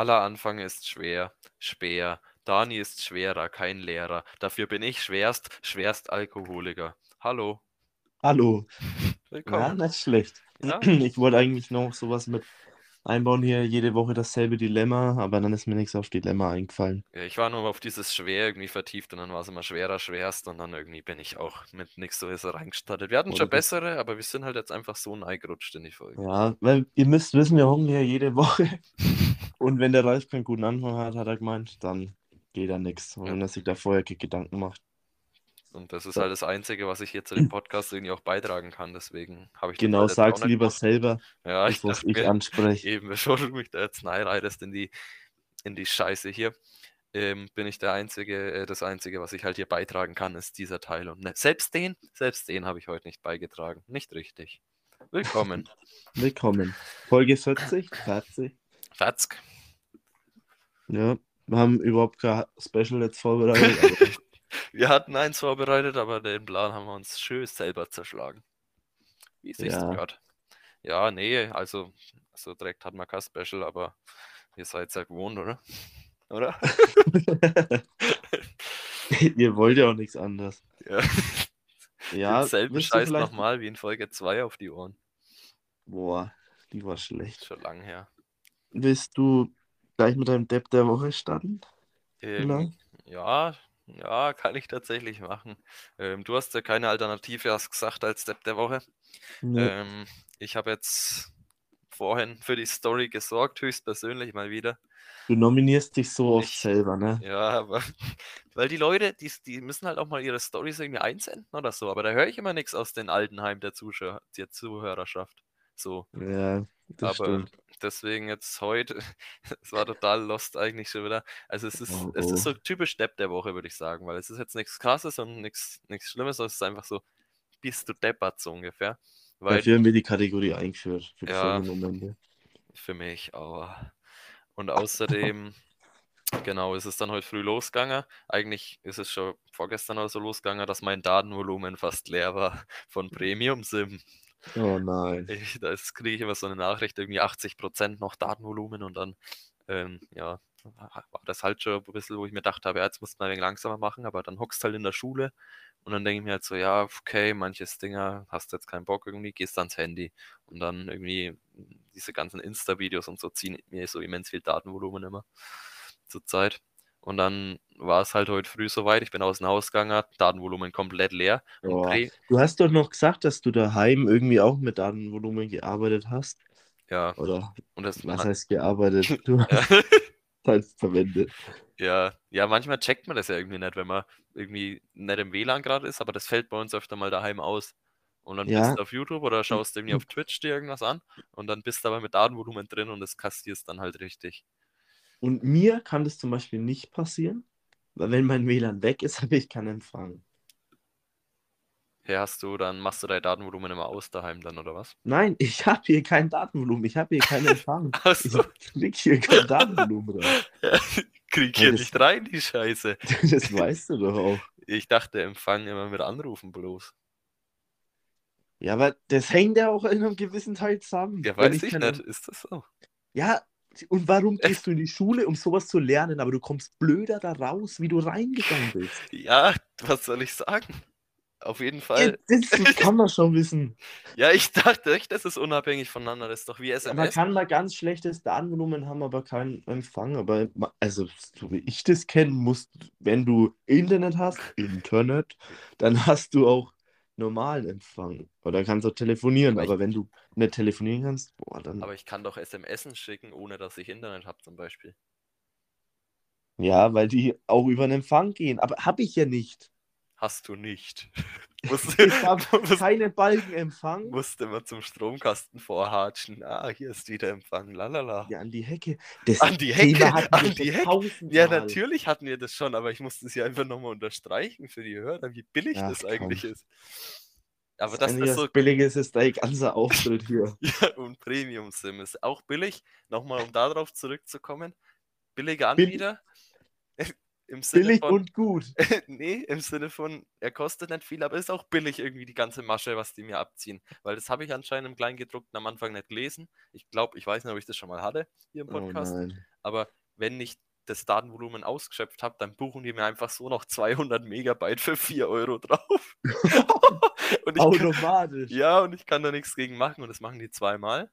Aller Anfang ist schwer, schwer. Dani ist schwerer, kein Lehrer. Dafür bin ich schwerst, schwerst Alkoholiker. Hallo. Hallo. Willkommen. Ja, nicht schlecht. Ja? Ich wollte eigentlich noch sowas mit einbauen hier, jede Woche dasselbe Dilemma, aber dann ist mir nichts auf Dilemma eingefallen. Ja, ich war nur auf dieses Schwer irgendwie vertieft und dann war es immer schwerer, schwerst und dann irgendwie bin ich auch mit nichts so ist reingestartet. Wir hatten Oder schon das- bessere, aber wir sind halt jetzt einfach so neigerutscht in die Folge. Ja, weil ihr müsst wissen, wir hocken hier jede Woche. Und wenn der Ralf keinen guten Anfang hat, hat er gemeint, dann geht da nichts. Und Ja. wenn er sich da vorher Gedanken macht. Und das ist halt das Einzige, was ich hier zu dem Podcast irgendwie auch beitragen kann. Deswegen habe ich Genau, halt sag's lieber gemacht. selber, Ja, ich dachte ich anspreche. eben, bevor du mich da jetzt reinreitest in die, in die Scheiße hier, ähm, bin ich der Einzige, äh, das Einzige, was ich halt hier beitragen kann, ist dieser Teil. Und ne, selbst den, selbst den habe ich heute nicht beigetragen. Nicht richtig. Willkommen. Willkommen. Folge 40, 40. Fatzk. Ja, wir haben überhaupt kein Special jetzt vorbereitet. Wir hatten eins vorbereitet, aber den Plan haben wir uns schön selber zerschlagen. Wie siehst du Ja. gerade? Ja, nee, also so direkt hat man kein Special, aber ihr seid ja gewohnt, oder? Oder? ihr wollt ja auch nichts anderes. Ja. Ja, Denselben Scheiß vielleicht- nochmal wie in Folge 2 auf die Ohren. Boah, die war schlecht. Schon lang her. Willst du gleich mit deinem Depp der Woche starten? Ähm, ja, ja, kann ich tatsächlich machen. Ähm, du hast ja keine Alternative, hast gesagt, als Step der Woche. Nee. Ähm, ich habe jetzt vorhin für die Story gesorgt, höchstpersönlich mal wieder. Du nominierst dich so oft Ich- selber, ne? Ja, aber weil die Leute, die, die müssen halt auch mal ihre Stories irgendwie einsenden oder so, aber da höre ich immer nichts aus den Altenheim der, Zuschauer, der Zuhörerschaft. So, Ja, das aber stimmt. Deswegen jetzt heute, es war total lost eigentlich schon wieder. Also es ist, Oh, es oh. ist so typisch Depp der Woche, würde ich sagen, weil es ist jetzt nichts krasses und nichts, nichts Schlimmes, sondern es ist einfach so, bist du deppert so ungefähr. Weil Dafür haben wir die Kategorie eingeführt. Für Ja. Für mich, aber. Und außerdem, genau, ist es dann heute früh losgegangen. Eigentlich ist es schon vorgestern oder so losgegangen, dass mein Datenvolumen fast leer war von Premium Sim. Oh nein. Ich, da kriege ich immer so eine Nachricht, irgendwie 80% noch Datenvolumen und dann, ähm, ja, war das halt schon ein bisschen, wo ich mir gedacht habe, ja, jetzt musst du mal ein wenig langsamer machen, aber dann hockst halt in der Schule und dann denke ich mir halt so, ja, okay, manches Dinger, hast jetzt keinen Bock irgendwie, gehst ans Handy und dann irgendwie diese ganzen Insta-Videos und so ziehen mir so immens viel Datenvolumen immer zur Zeit. Und dann war es halt heute früh soweit, ich bin aus dem Haus gegangen, Datenvolumen komplett leer. Pre Du hast doch noch gesagt, dass du daheim irgendwie auch mit Datenvolumen gearbeitet hast. ja, Oder und das was heißt gearbeitet? Du hast es verwendet. Ja, ja, manchmal checkt man das ja irgendwie nicht, wenn man irgendwie nicht im WLAN gerade ist, aber das fällt bei uns öfter mal daheim aus. Und dann Ja. bist du auf YouTube oder schaust irgendwie auf Twitch dir irgendwas an und dann bist du aber mit Datenvolumen drin und das kassierst dann halt richtig. Und mir kann das zum Beispiel nicht passieren, weil wenn mein WLAN weg ist, habe ich keinen Empfang. Hier hast du, dann machst du dein Datenvolumen immer aus daheim dann, oder was? Nein, ich habe hier kein Datenvolumen, ich habe hier keinen Empfang. Ich Achso, krieg hier kein Datenvolumen rein. krieg Ja, hier das- nicht rein, die Scheiße. Das weißt du doch auch. Ich dachte, Empfang immer mit Anrufen bloß. Ja, aber das hängt ja auch in einem gewissen Teil zusammen. Ja, weiß ich keinen- nicht. Ist das so? Ja, und warum gehst du in die Schule, um sowas zu lernen, aber du kommst blöder da raus, wie du reingegangen bist? Ja, was soll ich sagen? Auf jeden Ja, Fall. das kann man schon wissen. Ja, ich dachte echt, das ist unabhängig voneinander. Das ist doch wie Man SMS. kann mal ganz schlechtes Datenvolumen haben, aber keinen Empfang. Aber also, so wie ich das kenne, musst, wenn du Internet hast, Internet, dann hast du auch normalen Empfang. Oder kannst auch telefonieren. Aber Aber wenn du nicht telefonieren kannst, boah, dann. Aber ich kann doch SMS schicken, ohne dass ich Internet habe, zum Beispiel. Ja, weil die auch über den Empfang gehen. Aber habe ich ja nicht. Hast du nicht. musst, Ich habe musst, keinen Balkenempfang. musst immer zum Stromkasten vorhatschen. Ah, hier ist wieder Empfang. Lalala. Ja, an die Hecke. Das An die Hecke, an die Hecke. Ja, natürlich hatten wir das schon, aber ich musste es ja einfach nochmal unterstreichen für die Hörer, wie billig Ach, das eigentlich komm. ist. Aber Das das was so billig ist, ist der ganze Auftritt hier. Ja, und Premium Sim ist auch billig. Nochmal, um darauf zurückzukommen. Billige Bill- Anbieter. Im Sinne Billig von, und gut. nee, im Sinne von, er kostet nicht viel, aber ist auch billig irgendwie die ganze Masche, was die mir abziehen. Weil das habe ich anscheinend im Kleingedruckten am Anfang nicht gelesen. Ich glaube, ich weiß nicht, ob ich das schon mal hatte hier im Oh Podcast. nein. aber wenn ich das Datenvolumen ausgeschöpft habe, dann buchen die mir einfach so noch 200 Megabyte für 4 Euro drauf. und ich kann, Automatisch. ja, und ich kann da nichts gegen machen und das machen die zweimal.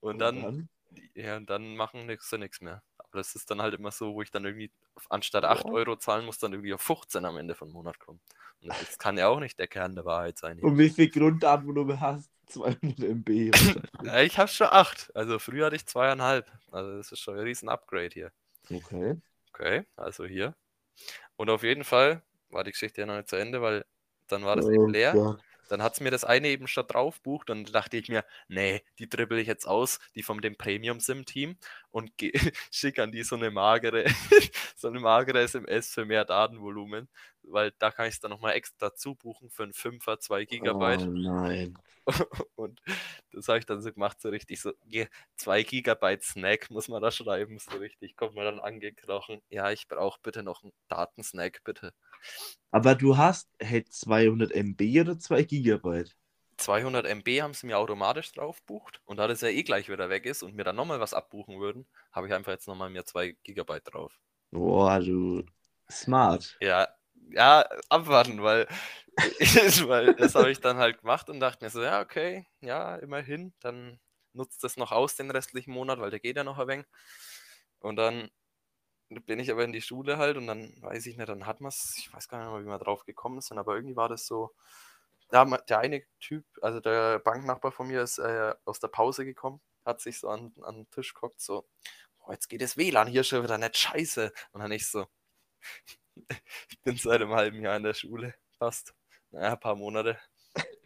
Und Und dann, ja, und dann machen nix, sie nichts mehr. Aber das ist dann halt immer so, wo ich dann irgendwie anstatt 8 Boah. Euro zahlen muss, dann irgendwie auf 15 am Ende vom Monat kommen. Und das kann ja auch nicht der Kern der Wahrheit sein. Und wie viel Grunddatenvolumen hast? 200 MB. Ja, ich habe schon 8. Also früher hatte ich zweieinhalb. Also das ist schon ein riesen Upgrade hier. okay. Okay, also hier. Und auf jeden Fall war die Geschichte ja noch nicht zu Ende, weil dann war das Oh eben leer. Gott. Dann hat es mir das eine eben statt drauf bucht und dann dachte ich mir, nee, die dribbel ich jetzt aus, die von dem Premium-Sim-Team und schicke an die so eine magere, so eine magere SMS für mehr Datenvolumen, weil da kann ich es dann nochmal extra zubuchen für einen 5er, 2 Gigabyte. Oh nein. Und das habe ich dann so gemacht, so richtig so, 2 Gigabyte Snack muss man da schreiben, so richtig, kommt man dann angekrochen. Ja, ich brauche bitte noch einen Datensnack, bitte. Aber du hast hey, 200 MB oder 2 Gigabyte? 200 MB haben sie mir automatisch drauf bucht und da das ja eh gleich wieder weg ist und mir dann nochmal was abbuchen würden, habe ich einfach jetzt nochmal mir 2 Gigabyte drauf. Boah, du smart. Ja, ja, abwarten, weil, weil das habe ich dann halt gemacht und dachte mir so, ja, okay, ja, immerhin, dann nutzt das noch aus den restlichen Monat, weil der geht ja noch ein wenig. Und dann bin ich aber in die Schule halt und dann weiß ich nicht, dann hat man es, ich weiß gar nicht mehr, wie wir drauf gekommen sind, aber irgendwie war das so, ma- der eine Typ, also der Banknachbar von mir ist äh, aus der Pause gekommen, hat sich so an, an den Tisch geguckt, so, oh, jetzt geht das WLAN hier schon wieder nicht scheiße. Und dann ich so, ich bin seit einem halben Jahr in der Schule, fast, naja, ein paar Monate.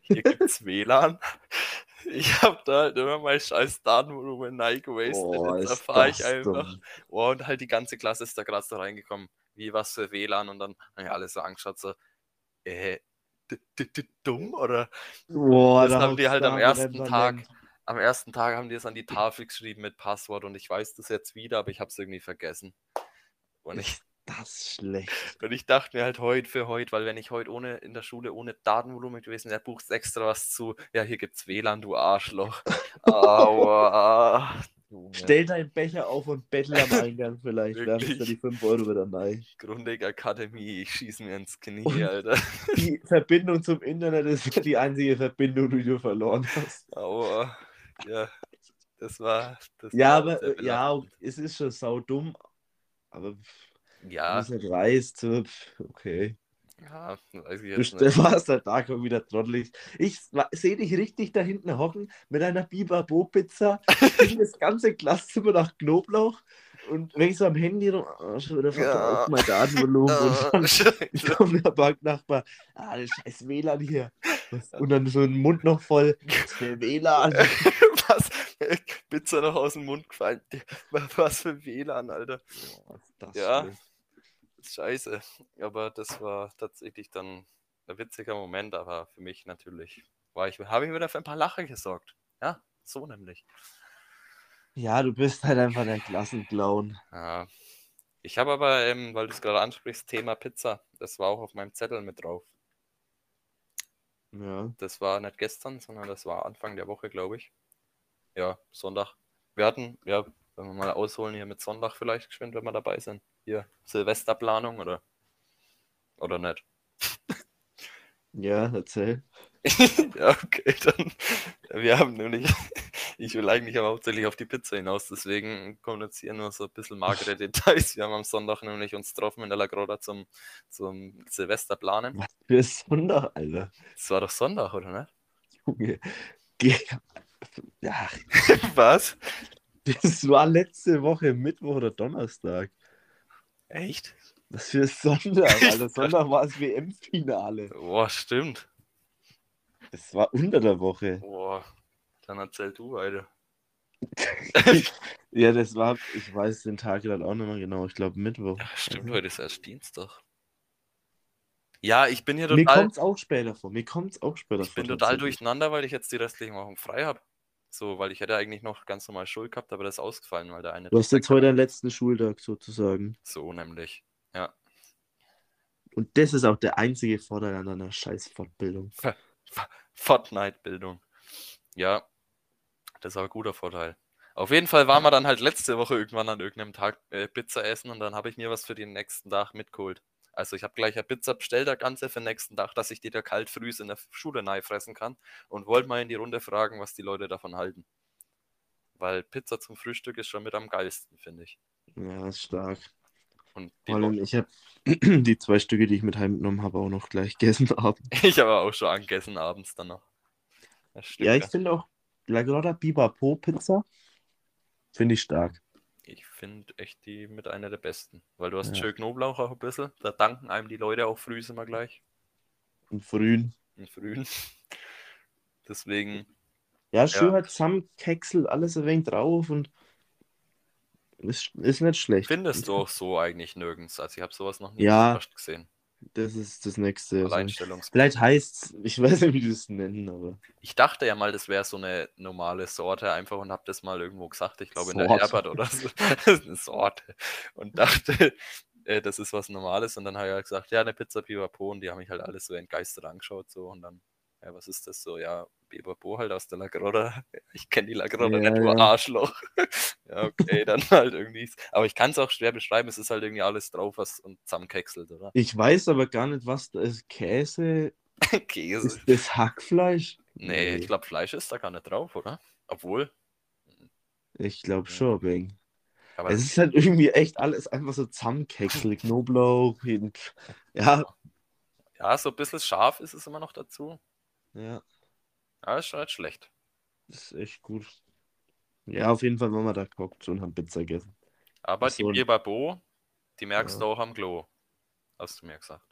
Hier gibt's WLAN. Ich habe da halt immer mein scheiß Datenvolumen nein gewastet. Boah, Jetzt erfahre ich einfach. dumm. Oh, und halt die ganze Klasse ist da gerade so reingekommen. Wie was für WLAN? Und dann haben ja alle so angeschaut, so, äh, dumm? Oder Boah, Das da haben die halt am ersten Referent. am ersten Tag haben die es an die Tafel geschrieben mit Passwort und ich weiß das jetzt wieder, aber ich habe es irgendwie vergessen. Und ich, das schlecht. und ich dachte mir halt heute für heute, weil wenn ich heute ohne in der Schule ohne Datenvolumen gewesen wäre, buchst extra was zu. Ja, hier gibt's WLAN, du Arschloch. Aua. Junge. Stell deinen Becher auf und bettel am Eingang vielleicht. Da Wirklich? ist ja die 5 Euro wieder rein. Grundig Akademie, ich schieß mir ins Knie, Und- Alter. Die Verbindung zum Internet ist die einzige Verbindung, die du verloren hast. Aua. Ja, das war. Das Ja, war aber ja, es ist schon saudumm. Aber Ja, es nicht reißt, so, pf, okay. ja, weiß ich Du jetzt nicht. st- warst halt da komm wieder trottelig. Ich sehe dich richtig da hinten hocken mit einer Biber-Bo-Pizza. das ganze Klassenzimmer nach Knoblauch und wenn ich so am Handy rum, oh, schon wieder Ja. verbraucht mein Datenvolumen und dann kommt der Banknachbar, ah, das scheiß WLAN hier. Und dann so ein Mund noch voll, was für WLAN. Was? Pizza noch aus dem Mund gefallen. Was für WLAN, Alter. Ist das Ja. schlecht. Scheiße. Aber das war tatsächlich dann ein witziger Moment, aber für mich natürlich war ich, habe ich wieder für ein paar Lacher gesorgt. Ja, so nämlich. Ja, du bist halt einfach der Klassenclown. Ja. Ich habe aber, ähm, weil du es gerade ansprichst, Thema Pizza. Das war auch auf meinem Zettel mit drauf. Ja. Das war nicht gestern, sondern das war Anfang der Woche, glaube ich. Ja, Sonntag. Wir hatten, ja, wenn wir mal ausholen hier mit Sonntag vielleicht geschwind, wenn wir dabei sind. Hier, Silvesterplanung oder, oder nicht. Ja, erzähl. ja, okay, dann. Wir haben nämlich, ich will eigentlich aber hauptsächlich auf die Pizza hinaus, deswegen kommen jetzt hier nur so ein bisschen magere Details. Wir haben am Sonntag nämlich uns getroffen in der Lagroda zum, zum Silvesterplanen. Was für Sonntag, Alter. Das war doch Sonntag, oder nicht? Junge. Geh- Ja, Was? das war letzte Woche Mittwoch oder Donnerstag. Echt? Was für Sonntag, Ich Alter. Sonntag war das WM-Finale. Boah, stimmt. Das war unter der Woche. Boah, dann erzähl du, Alter. Ja, das war, ich weiß den Tag gerade auch nicht mehr genau. Ich glaube Mittwoch. Ja, stimmt, heute ist erst Dienstag. Ja, ich bin hier Mir total, kommt es auch später vor. Mir kommt es auch später ich vor. bin total durcheinander, weil ich jetzt die restlichen Wochen frei habe. So, weil ich hätte eigentlich noch ganz normal Schule gehabt, aber das ist ausgefallen, weil der eine Du hast jetzt heute den letzten Schultag sozusagen. So nämlich. Ja. Und das ist auch der einzige Vorteil an deiner scheiß Fortbildung. Fortnite-Bildung. Ja, das ist auch ein guter Vorteil. Auf jeden Fall waren wir dann halt letzte Woche irgendwann an irgendeinem Tag äh, Pizza essen und dann habe ich mir was für den nächsten Tag mitgeholt. Also ich habe gleich eine Pizza bestellt, der ganze für den nächsten Tag, dass ich die da kalt früh in der Schule nahe fressen kann und wollte mal in die Runde fragen, was die Leute davon halten. Weil Pizza zum Frühstück ist schon mit am geilsten, finde ich. Ja, ist stark. Und Vor allem, ich habe die zwei Stücke, die ich mit heimgenommen habe, auch noch gleich gegessen abends. ich habe auch schon angegessen abends dann noch. Ja, ich finde auch La Grotta Bibapo Pizza finde ich stark. Ich finde echt die mit einer der besten. Weil du hast ja. schön Knoblauch auch ein bisschen. Da danken einem die Leute auch früh immer gleich. Und frühen. Und frühen. Deswegen. Ja, schön ja. halt zusammenkeksel, alles ein wenig drauf und ist, ist nicht schlecht. Findest du auch so eigentlich nirgends. Also ich habe sowas noch nie ja, gesehen. Das ist das nächste. Alleinstellungs Vielleicht heißt es, ich weiß nicht, wie die das nennen, aber. Ich dachte ja mal, das wäre so eine normale Sorte einfach und habe das mal irgendwo gesagt. Ich glaube in der Herbert oder so. das ist eine Sorte. Und dachte, äh, das ist was Normales. Und dann habe ich halt gesagt, ja, eine Pizza Pipapo. Und die haben mich halt alles so entgeistert angeschaut. So. Und dann, ja, was ist das so? Ja, Biberbo halt aus der Lagroda. Ich kenne die Lagroda ja, nicht, nur ja. Arschloch. ja, okay, dann halt irgendwie. Aber ich kann es auch schwer beschreiben, es ist halt irgendwie alles drauf, was und zusammenkeckselt, oder? Ich weiß aber gar nicht, was da ist. Käse. Käse. Ist das Hackfleisch? Nee, nee. ich glaube, Fleisch ist da gar nicht drauf, oder? Obwohl. Ich glaube schon, Bing. Aber es ist halt irgendwie echt alles einfach so zusammenkeckselt. Knoblauch, ja. Ja, so ein bisschen scharf ist es immer noch dazu. Ja. Aber ist schon nicht schlecht. Das ist echt gut. Ja, auf jeden Fall waren wir da geguckt und haben Pizza gegessen. Aber das die so Bierbabo, die merkst ja. du auch am Klo. Hast du mir gesagt.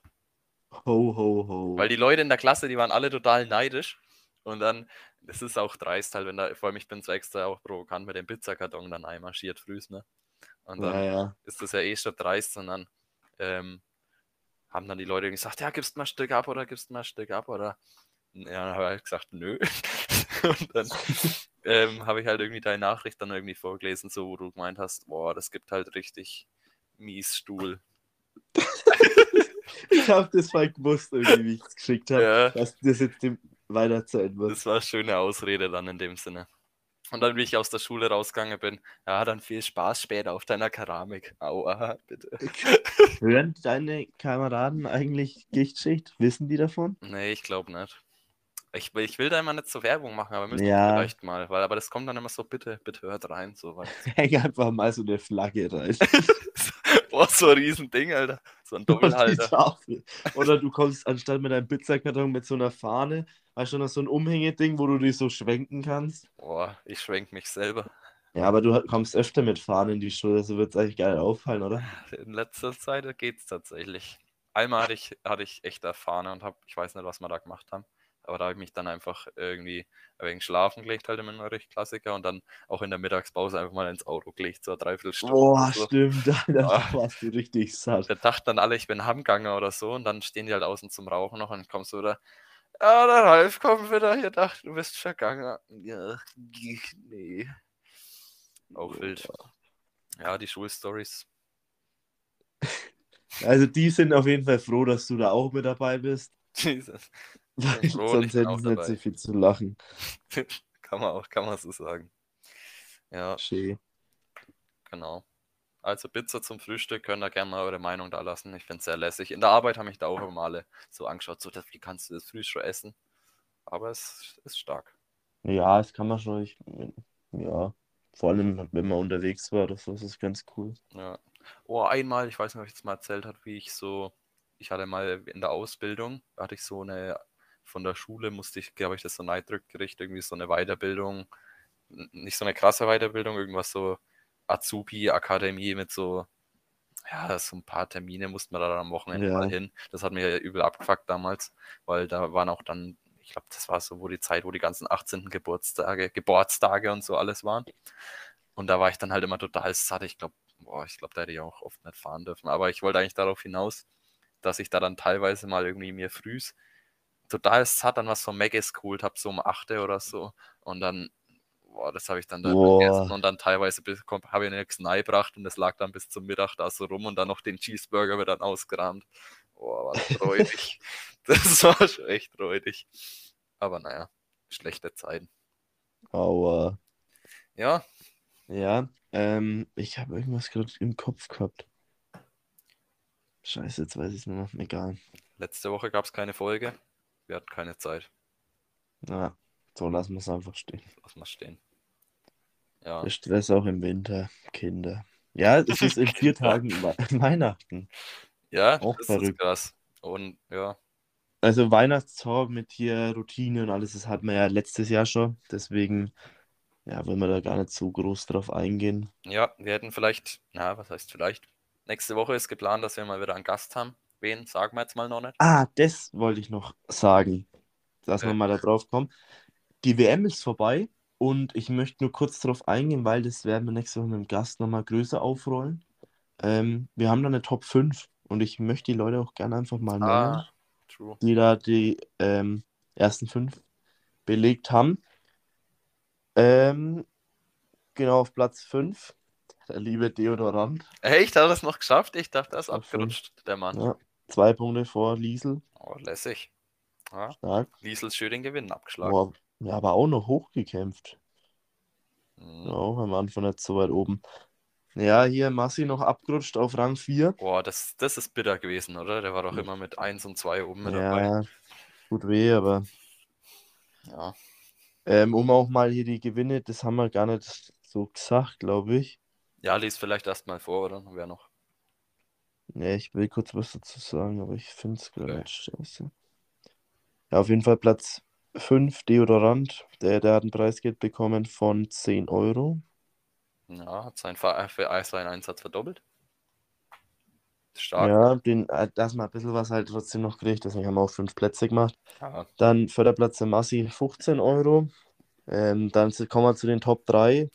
Ho, ho, ho. Weil die Leute in der Klasse, die waren alle total neidisch. Und dann, das ist auch dreist halt, wenn da, vor allem ich bin so extra auch provokant mit dem Pizzakarton dann einmarschiert frühs, ne? Und dann ja, ja. ist das ja eh schon dreist und dann ähm, haben dann die Leute gesagt, ja, gibst mal ein Stück ab oder gibst mal ein Stück ab oder ja, dann habe ich halt gesagt, nö. und dann ähm, habe ich halt irgendwie deine Nachricht dann irgendwie vorgelesen, so wo du gemeint hast, boah, das gibt halt richtig mies Stuhl. ich habe das mal gewusst, irgendwie, wie ich es geschickt habe, ja. dass das jetzt weiter Zeit wird. Das war eine schöne Ausrede dann in dem Sinne. Und dann, wie ich aus der Schule rausgegangen bin, ja, dann viel Spaß später auf deiner Keramik. Aua, bitte. Hören deine Kameraden eigentlich Gichtschicht? Wissen die davon? Nee, ich glaube nicht. Ich, ich will da immer nicht so Werbung machen, aber müssen ja. vielleicht mal, weil aber das kommt dann immer so, bitte, bitte hört rein. So, Häng einfach mal so eine Flagge rein. Boah, so ein Riesending, Alter. So ein Doppelhalter. Oder du kommst anstatt mit einem Pizzakarton mit so einer Fahne, hast du noch so ein Umhängeding, wo du dich so schwenken kannst. Boah, ich schwenk mich selber. Ja, aber du kommst öfter mit Fahnen in die Schule, so wird es eigentlich geil auffallen, oder? In letzter Zeit geht es tatsächlich. Einmal hatte ich, hatte ich echt Fahne und hab, ich weiß nicht, was wir da gemacht haben. Aber da habe ich mich dann einfach irgendwie wenig schlafen gelegt, halt immer recht Klassiker. Und dann auch in der Mittagspause einfach mal ins Auto gelegt, so eine Dreiviertelstunde. Boah, so. stimmt. Da ja. warst du richtig satt. Da dachten dann alle, ich bin Hamganger oder so. Und dann stehen die halt außen zum Rauchen noch und kommst du da. Ja, der Ralf kommt wieder hier, dachte, du bist vergangen. Ja, nee. Auch Boah. wild. Ja, die Schulstories. Also die sind auf jeden Fall froh, dass du da auch mit dabei bist. Jesus. Sonst hätten sie nicht so viel zu lachen. kann man auch, kann man so sagen. Ja. Schön. Genau. Also Pizza zum Frühstück, könnt ihr gerne mal eure Meinung da lassen. Ich finde es sehr lässig. In der Arbeit habe ich da auch immer alle so angeschaut, so, wie kannst du das Frühstück essen? Aber es ist stark. Ja, das kann man schon. Ich, ja, vor allem, wenn man unterwegs war, das ist ganz cool. Ja. Oh, einmal, ich weiß nicht, ob ich jetzt mal erzählt habe, wie ich so, ich hatte mal in der Ausbildung, hatte ich so eine von der Schule musste ich, glaube ich, das so Neidrückgericht, irgendwie so eine Weiterbildung, nicht so eine krasse Weiterbildung, irgendwas so Azubi-Akademie mit so, ja, so ein paar Termine mussten wir da dann am Wochenende ja. mal hin. Das hat mir ja übel abgefuckt damals, weil da waren auch dann, ich glaube, das war so wo die Zeit, wo die ganzen 18. Geburtstage, Geburtstage und so alles waren. Und da war ich dann halt immer total satt. Ich glaube, boah, ich glaube, da hätte ich auch oft nicht fahren dürfen. Aber ich wollte eigentlich darauf hinaus, dass ich da dann teilweise mal irgendwie mir frühs total satt dann was von Maggis geholt habe, so um 8 oder so. Und dann, boah, das habe ich dann da vergessen. Und dann teilweise habe ich nichts gebracht und das lag dann bis zum Mittag da so rum und dann noch den Cheeseburger wird dann ausgerammt. Boah, war das räudig. das war schon echt räudig. Aber naja, schlechte Zeiten. Aua. Ja, Ja, ähm, ich habe irgendwas gerade im Kopf gehabt. Scheiße, jetzt weiß ich es nicht mehr. Egal. letzte Woche gab es keine Folge. Wir hatten keine Zeit. Ja, so lassen wir es einfach stehen. Lass mal stehen. Ja, Der Stress auch im Winter, Kinder. Ja, es ist in vier. Tagen We- Weihnachten. ja Auch das verrückt. ist krass. Und ja, Also Weihnachtstalk mit hier Routine und alles, das hatten wir ja letztes Jahr schon. Deswegen, ja, wollen wir da gar nicht so groß drauf eingehen. ja, wir hätten vielleicht, na, was heißt vielleicht? Nächste Woche ist geplant, dass wir mal wieder einen Gast haben. Wen sagen wir jetzt mal noch nicht? Ah, das wollte ich noch sagen, dass wir Okay. mal da drauf kommen. Die WM ist vorbei und ich möchte nur kurz darauf eingehen, weil das werden wir nächste Woche mit dem Gast nochmal größer aufrollen. Ähm, wir haben da eine Top 5 und ich möchte die Leute auch gerne einfach mal nennen, Ah, die da die ähm, ersten fünf belegt haben. Ähm, genau auf Platz 5, der liebe Deodorant. Echt, hat er das noch geschafft? Ich dachte, er ist abgerutscht, der Mann. Ja, zwei Punkte vor Liesel. Oh, lässig. Ja, Stark. Liesel schön den Gewinn abgeschlagen. Boah, ja, aber auch noch hochgekämpft. Mhm. Ja, auch am Anfang nicht so weit oben. Ja, hier Massi noch abgerutscht auf Rang 4. Boah, das, das ist bitter gewesen, oder? Der war doch immer mit 1 und 2 oben mit dabei. Ja, tut weh, aber Ja. ähm, um auch mal hier die Gewinne, das haben wir gar nicht so gesagt, glaube ich. Ja, lies vielleicht erstmal vor, oder? Wer noch? Ja, ich will kurz was dazu sagen, aber ich finde es gerade scheiße. Ja, auf jeden Fall Platz 5, Deodorant. Der, der hat ein Preisgeld bekommen von 10 Euro. Ja, hat sein, Einsatz verdoppelt. Stark. Ja, den, äh, dass man ein bisschen was halt trotzdem noch kriegt, deswegen haben wir auch fünf Plätze gemacht. Ja, Dann Förderplatz der Massi 15 Euro. Ähm, dann kommen wir zu den Top 3.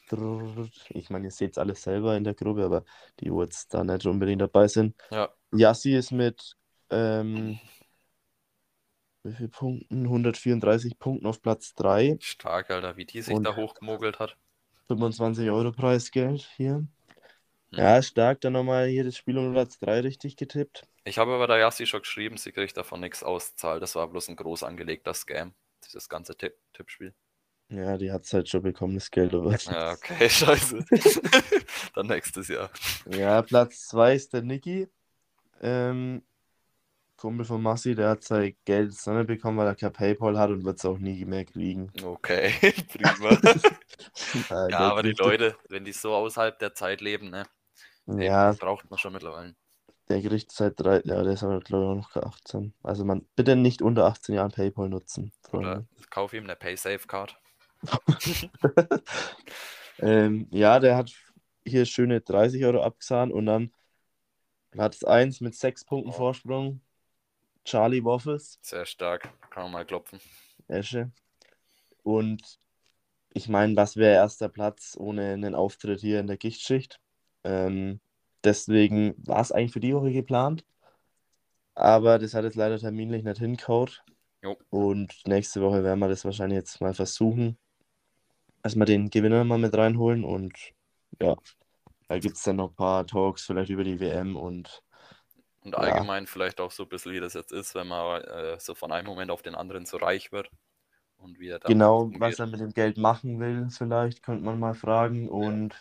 Ich meine, ihr seht es alles selber in der Gruppe, aber die, wo jetzt da nicht unbedingt dabei sind. ja. Yassi ist mit ähm, wie viel Punkten? 134 Punkten auf Platz 3. stark, Alter, wie die sich Und- da hochgemogelt hat. 25 Euro Preisgeld hier. Hm. Ja, stark. Dann nochmal hier das Spiel um Platz 3 richtig getippt. Ich habe aber der Yassi schon geschrieben, sie kriegt davon nichts auszahlt. Das war bloß ein groß angelegter Scam, dieses ganze Tipp Tippspiel. Ja, die hat es halt schon bekommen, das Geld. Aber... Ja, okay, scheiße. Dann nächstes Jahr. Ja, Platz 2 ist der Niki. Ähm, Kumpel von Massi, der hat sein Geld jetzt nicht bekommen, weil er kein PayPal hat und wird es auch nie mehr kriegen. Okay, prima. Ja, der aber die Leute, wenn die so außerhalb der Zeit leben, ne? Ja, Das braucht man schon mittlerweile. der kriegt seit drei, ja, der ist aber glaube ich auch noch keine 18. Also man, bitte nicht unter 18 Jahren PayPal nutzen, Oder kauf ihm eine PaySafe-Card. Ähm, ja, der hat hier schöne 30 Euro abgesahnt und dann Platz 1 mit 6 Punkten Oh. Vorsprung. Charlie Waffles. Sehr stark. Kann man mal klopfen. Esche. Und ich meine, was wäre erster Platz ohne einen Auftritt hier in der Gichtschicht? Ähm, deswegen war es eigentlich für die Woche geplant. Aber das hat jetzt leider terminlich nicht. Jo. Und nächste Woche werden wir das wahrscheinlich jetzt mal versuchen, wir den Gewinner mal mit reinholen. Und ja, da gibt es dann noch ein paar Talks vielleicht über die WM und Und Ja. allgemein vielleicht auch so ein bisschen, wie das jetzt ist, wenn man äh, so von einem Moment auf den anderen so reich wird. Und wie er dann genau, was er mit dem Geld machen will, vielleicht könnte man mal fragen. Und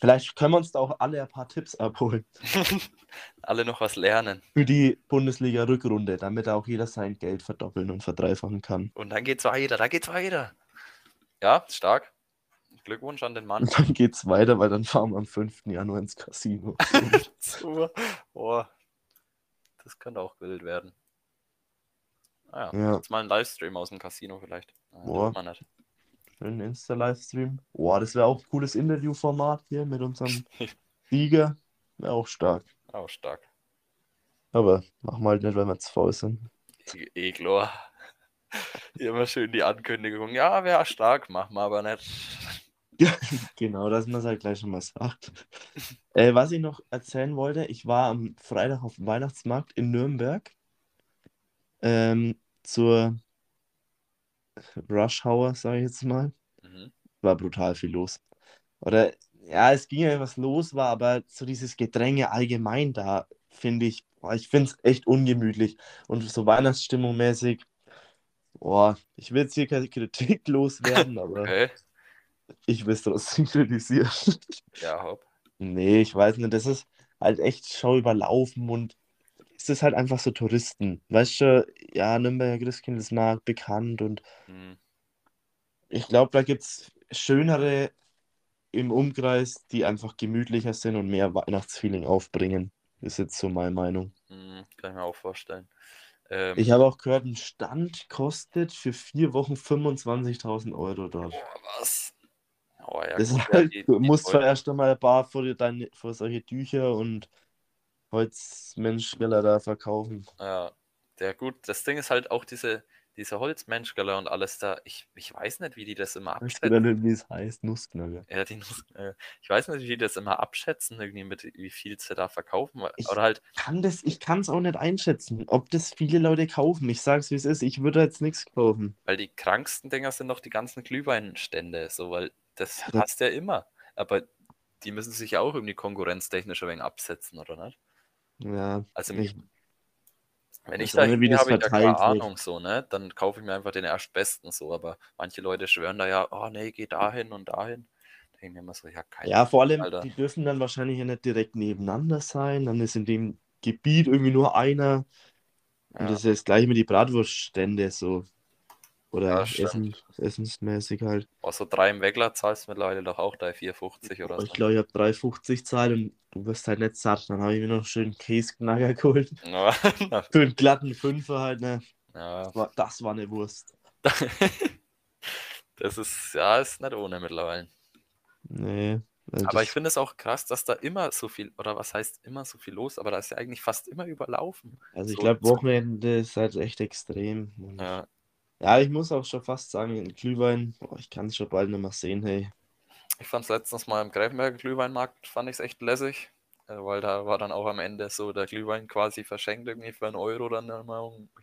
vielleicht können wir uns da auch alle ein paar Tipps abholen Alle noch was lernen. für die Bundesliga-Rückrunde, damit auch jeder sein Geld verdoppeln und verdreifachen kann. Und dann geht's weiter, da geht's weiter. Ja, stark. Glückwunsch an den Mann. Und dann geht's weiter, weil dann fahren wir am 5. Januar ins Casino. Boah. Das könnte auch wild werden. Ah ja, Ja. jetzt mal ein Livestream aus dem Casino vielleicht. Ah, Boah. man nicht. Schönen Insta-Livestream. Boah, das wäre auch ein cooles Interviewformat hier mit unserem Sieger. Wäre auch stark. Auch stark. Aber machen wir halt nicht, weil wir zu faul sind. E- Eglor. Hier immer schön die Ankündigung. Ja, wäre stark, machen wir aber nicht. Genau, dass man es halt gleich schon mal sagt. äh, was ich noch erzählen wollte, ich war am Freitag auf dem Weihnachtsmarkt in Nürnberg ähm, zur Rush Hour, sage ich jetzt mal. Mhm. War brutal viel los. Oder ja, es ging ja was los, war aber so dieses Gedränge allgemein da finde ich, ich finde es echt ungemütlich. Und so Weihnachtsstimmung mäßig, boah, ich will jetzt hier keine Kritik loswerden, aber Okay. ich will es trotzdem kritisieren. Ja, hopp. Nee, ich weiß nicht, das ist halt echt schau überlaufen und es ist halt einfach so Touristen. Weißt du, ja, Nürnberger Christkindlesmarkt bekannt und Hm. ich glaube, da gibt es schönere im Umkreis, die einfach gemütlicher sind und mehr Weihnachtsfeeling aufbringen. Ist jetzt so meine Meinung. Hm, kann ich mir auch vorstellen. Ähm, Ich habe auch gehört, ein Stand kostet für vier Wochen 25.000 Euro dort. boah, was? Oh ja, Das gut, ist ja, halt, die, du die musst zwar erst einmal ein paar vor, deine, vor solche Tücher und Holzmenschgeller da verkaufen. Ja, der gut, das Ding ist halt auch diese, diese Holzmenschgeller und alles da. Ich, ich weiß nicht, wie die das immer abschätzen. nicht, wie es heißt? Nussknacker. Ja, die, Nuss- äh, ich weiß nicht, wie die das immer abschätzen, irgendwie mit wie viel sie da verkaufen. Ich- Oder halt, Kann das, ich kann es auch nicht einschätzen, ob das viele Leute kaufen. Ich sag's, wie es ist. Ich würde jetzt nichts kaufen. weil die kranksten Dinger sind doch die ganzen Glühweinstände, so, weil das Ja, hast ja immer. Aber die müssen sich ja auch irgendwie konkurrenztechnisch ein wenig absetzen, oder nicht? Ja, Also ich, Wenn ich da nicht, wie hingehe, das habe ich da verteilt keine. Ahnung, so, ne? Dann kaufe ich mir einfach den erstbesten so, aber manche Leute schwören da ja, oh nee, geh dahin und dahin. Da denke mir immer so, ja, kein ja, vor allem, Alter. die dürfen dann wahrscheinlich ja nicht direkt nebeneinander sein. Dann ist in dem Gebiet irgendwie nur einer. Und Ja. das ist ja das gleiche mit die Bratwurststände so. Oder Ja. Essen, essensmäßig halt. Oh, so drei im Wegler zahlst du mittlerweile doch auch da 4,50 oder Ich so. glaube, ich habe 3,50 zahlt und du wirst halt nicht satt. Dann habe ich mir noch schön Käseknacker geholt. Ja, Für einen glatten Fünfer halt, ne? ja. Das war, das war eine Wurst. Das ist, ja, ist nicht ohne mittlerweile. Nee. also Aber ich finde es auch krass, dass da immer so viel, oder was heißt immer so viel los, aber da ist ja eigentlich fast immer überlaufen. Also ich So- glaube, Wochenende ist halt echt extrem. Ja, ja, ich muss auch schon fast sagen, Glühwein, boah, ich kann es schon bald nicht mehr sehen, hey. ich fand es letztens mal im Greifenberger Glühweinmarkt, fand ich es echt lässig, äh, weil da war dann auch am Ende so der Glühwein quasi verschenkt irgendwie für einen Euro dann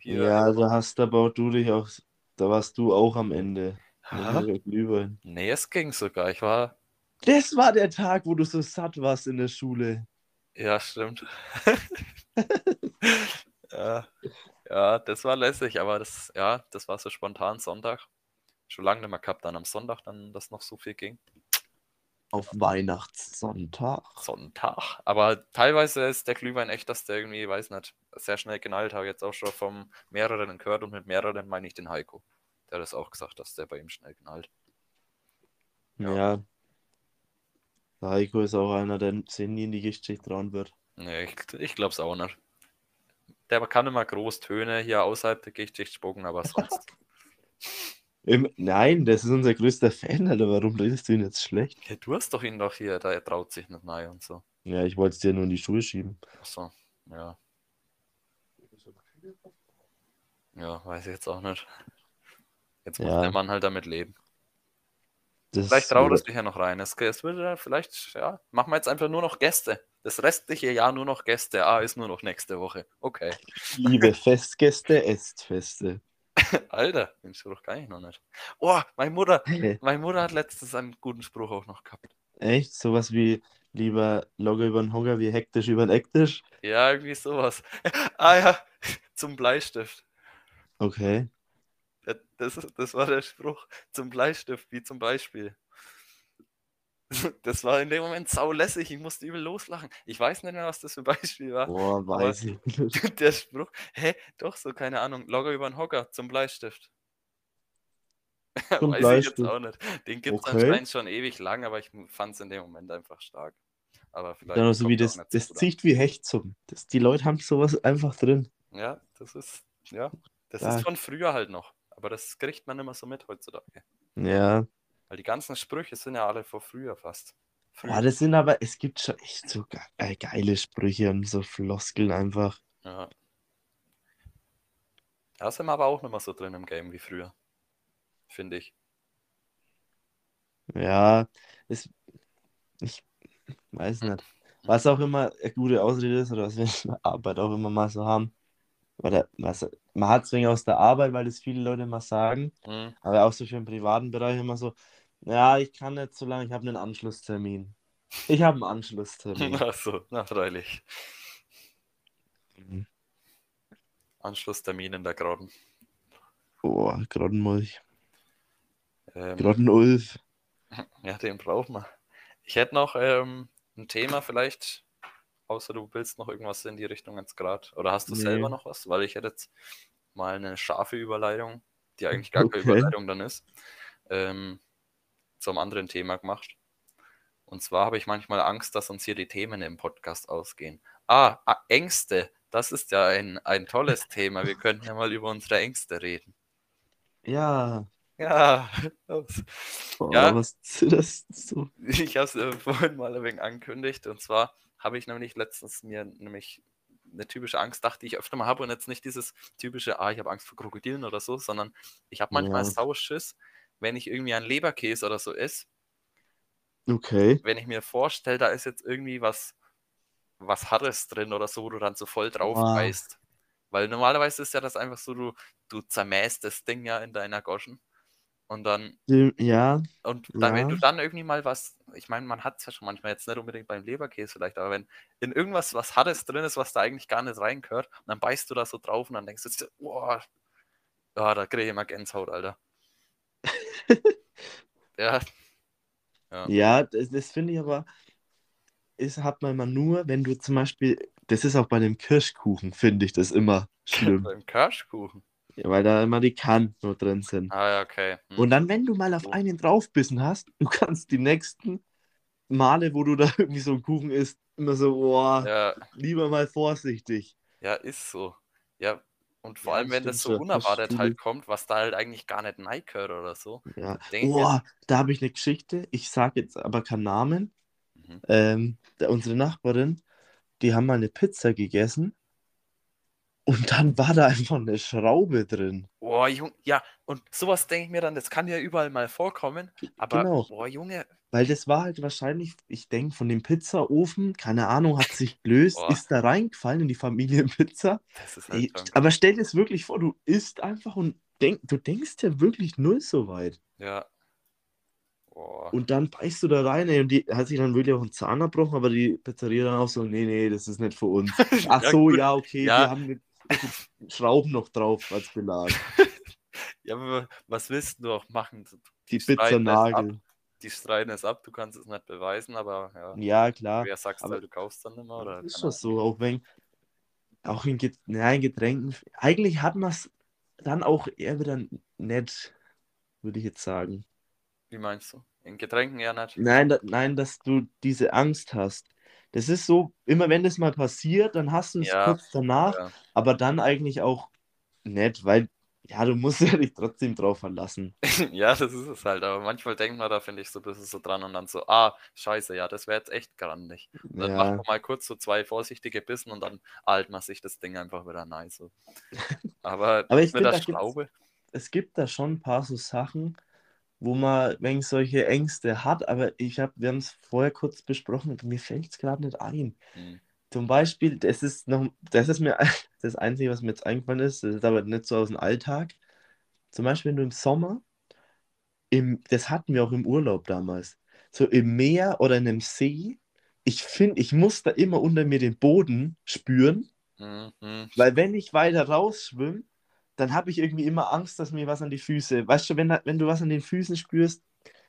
hier. Ja, da hast aber auch du dich auch, da warst du auch am Ende. Glühwein. Nee, es ging sogar. Ich war, Das war der Tag, wo du so satt warst in der Schule. ja, stimmt. ja, ja, das war lässig, aber das, ja, das war so spontan Sonntag. Schon lange nicht mehr gehabt, dann am Sonntag, dann, dass noch so viel ging. Auf Weihnachtssonntag. Sonntag. Aber teilweise ist der Glühwein echt, dass der irgendwie, weiß nicht, sehr schnell knallt. Habe jetzt auch schon vom mehreren gehört und mit mehreren meine ich den Heiko. Der hat das auch gesagt, dass der bei ihm schnell knallt. Ja. Ja. Der Heiko ist auch einer, der sich nie in die Geschichte trauen wird. Nee, ich, ich glaube es auch nicht. Der kann immer groß Töne hier außerhalb der Gichtschicht spucken, aber sonst. Im, nein, das ist unser größter Fan, Alter. Warum redest du ihn jetzt schlecht? Ja, du hast doch ihn doch hier, da er traut sich nicht rein und so. Ja, ich wollte es dir nur in die Schuhe schieben. Achso, ja. Ja, weiß ich jetzt auch nicht. Jetzt muss Ja. der Mann halt damit leben. Das Vielleicht traut es dich ja noch rein. Es, es würde ja vielleicht, ja, machen wir jetzt einfach nur noch Gäste. Das restliche Jahr nur noch Gäste. Ah, ist nur noch nächste Woche. Okay. Liebe Festgäste, esst Feste. Alter, den Spruch kann ich noch nicht. Oh, meine Mutter, meine Mutter hat letztens einen guten Spruch auch noch gehabt. Echt? Sowas wie lieber locker über den Hocker wie hektisch über den Ecktisch? Ja, irgendwie sowas. Ah ja, zum Bleistift. Okay. Das, das war der Spruch zum Bleistift, wie zum Beispiel. Das war in dem Moment saulässig, ich musste übel loslachen. Ich weiß nicht mehr, was das für ein Beispiel war. Boah, weiß ich nicht. Der Spruch, hä, doch so, keine Ahnung, Logger über den Hocker zum Bleistift. Zum Weiß ich jetzt Bleistift. auch nicht. Den gibt es Okay. anscheinend schon ewig lang, aber ich fand es in dem Moment einfach stark. Aber vielleicht. Dann auch so wie das, das zieht wie Hecht zum. Das, die Leute haben sowas einfach drin. Ja, das ist, ja, das Ja. ist von früher halt noch. Aber das kriegt man immer so mit heutzutage. Ja. Weil die ganzen Sprüche sind ja alle von früher fast. Früher. Boah, das sind aber, es gibt schon echt so ge äh, geile Sprüche und so Floskeln einfach. Ja. Da sind wir aber auch nicht mehr so drin im Game wie früher. Finde ich. Ja, es, ich weiß nicht. Was auch immer eine gute Ausrede ist oder was wir in der Arbeit auch immer mal so haben. Oder was, man hat es wegen aus der Arbeit, weil das viele Leute mal sagen, Hm. aber auch so für den privaten Bereich immer so, ja, ich kann nicht so lange, ich habe einen Anschlusstermin. Ich habe einen Anschlusstermin. Ach so, na freilich. Mhm. Anschlusstermin in der Grotten. Boah, Grottenmolch. Ähm, Grottenulf. ja, den brauchen wir. Ich hätte noch ähm, ein Thema vielleicht, außer du willst noch irgendwas in die Richtung jetzt gerade. Oder hast du Nee. selber noch was? Weil ich hätte jetzt mal eine scharfe Überleitung, die eigentlich gar keine Okay. Überleitung dann ist, ähm, zum anderen Thema gemacht. Und zwar habe ich manchmal Angst, dass uns hier die Themen im Podcast ausgehen. Ah, ah, Ängste. Das ist ja ein, ein tolles Thema. Wir könnten ja mal über unsere Ängste reden. Ja. Ja. Boah, Ja. was zitterst du so? Ich habe es äh, vorhin mal ein wenig angekündigt. Und zwar habe ich nämlich letztens mir nämlich eine typische Angst, dachte ich öfter mal habe und jetzt nicht dieses typische, ah, ich habe Angst vor Krokodilen oder so, sondern ich habe manchmal Ja. Sauschiss, wenn ich irgendwie einen Leberkäse oder so esse, Okay. wenn ich mir vorstelle, da ist jetzt irgendwie was, was Hartes drin oder so, wo du dann so voll drauf Boah. beißt. Weil normalerweise ist ja das einfach so, du, du zermähst das Ding ja in deiner Goschen. Und dann Ja, Und dann, wenn du Ja. dann irgendwie mal was, ich meine, man hat es ja schon manchmal jetzt nicht unbedingt beim Leberkäse vielleicht, aber wenn in irgendwas was Hartes drin ist, was da eigentlich gar nicht reingehört, und dann beißt du da so drauf und dann denkst du, dir, boah, ja, da kriege ich immer Gänsehaut, Alter. ja, ja, das, das finde ich aber, ist, hat man immer nur, wenn du zum Beispiel, das ist auch bei dem Kirschkuchen, finde ich das immer schlimm. beim Kirschkuchen. ja, weil da immer die Kanten nur drin sind. Ah, ja, okay. Hm. Und dann, wenn du mal auf einen draufbissen hast, du kannst die nächsten Male, wo du da irgendwie so einen Kuchen isst, immer so, boah, ja, lieber mal vorsichtig. ja, ist so. Ja, und vor Ja, allem, das wenn das so das unerwartet fühl halt kommt, was da halt eigentlich gar nicht reingehört oder so. Ja. Boah, da habe ich eine Geschichte. Ich sage jetzt aber keinen Namen. Mhm. Ähm, da, unsere Nachbarin, die haben mal eine Pizza gegessen und dann war da einfach eine Schraube drin. Boah, Junge, ja, und sowas denke ich mir dann, das kann ja überall mal vorkommen, aber Genau. boah, Junge, Weil das war halt wahrscheinlich, ich denke, von dem Pizzaofen, keine Ahnung, hat sich gelöst, Boah. ist da reingefallen in die Familienpizza. das ist halt aber stell dir es wirklich vor, du isst einfach und denk, du denkst ja wirklich null so weit. Ja. Boah. Und dann beißt du da rein, ey, und die hat sich dann wirklich auch einen Zahn erbrochen, aber die Pizzeria dann auch so, nee, nee, das ist nicht für uns. Ach Ja, so, gut. ja, okay, Ja. wir haben mit Schrauben noch drauf als Belag. Ja, aber was willst du auch machen? Die streiten Pizza. Nagel. Die streiten es ab, du kannst es nicht beweisen, aber ja. Ja, klar. Wer sagst aber- halt, du kaufst dann immer? Oder? ist schon so, auch wenn, auch in, Get ja, in Getränken, eigentlich hat man es dann auch eher wieder nett, würde ich jetzt sagen. Wie meinst du? In Getränken eher nicht. Nein, da, nein, dass du diese Angst hast. Das ist so, immer wenn das mal passiert, dann hast du es Ja, kurz danach, Ja. aber dann eigentlich auch nett, weil, ja, du musst ja dich trotzdem drauf verlassen. ja, das ist es halt. Aber manchmal denkt man da, finde ich, so ein bisschen so dran und dann so, ah, scheiße, ja, das wäre jetzt echt grandig. Und dann macht Ja, man mal kurz so zwei vorsichtige Bissen und dann alt man sich das Ding einfach wieder nice. So. Aber, Aber ich mit der da gibt's- Schraube, es gibt da schon ein paar so Sachen, wo man wenn solche Ängste hat, aber ich habe, wir haben es vorher kurz besprochen, mir fällt es gerade nicht ein. hm, Zum Beispiel, das ist noch, das ist mir das Einzige, was mir jetzt eingefallen ist, das ist aber nicht so aus dem Alltag. Zum Beispiel, wenn du im Sommer, im, das hatten wir auch im Urlaub damals, so im Meer oder in einem See, ich finde, ich muss da immer unter mir den Boden spüren, hm, hm. weil wenn ich weiter rausschwimme, dann habe ich irgendwie immer Angst, dass mir was an die Füße, weißt du, wenn, wenn du was an den Füßen spürst,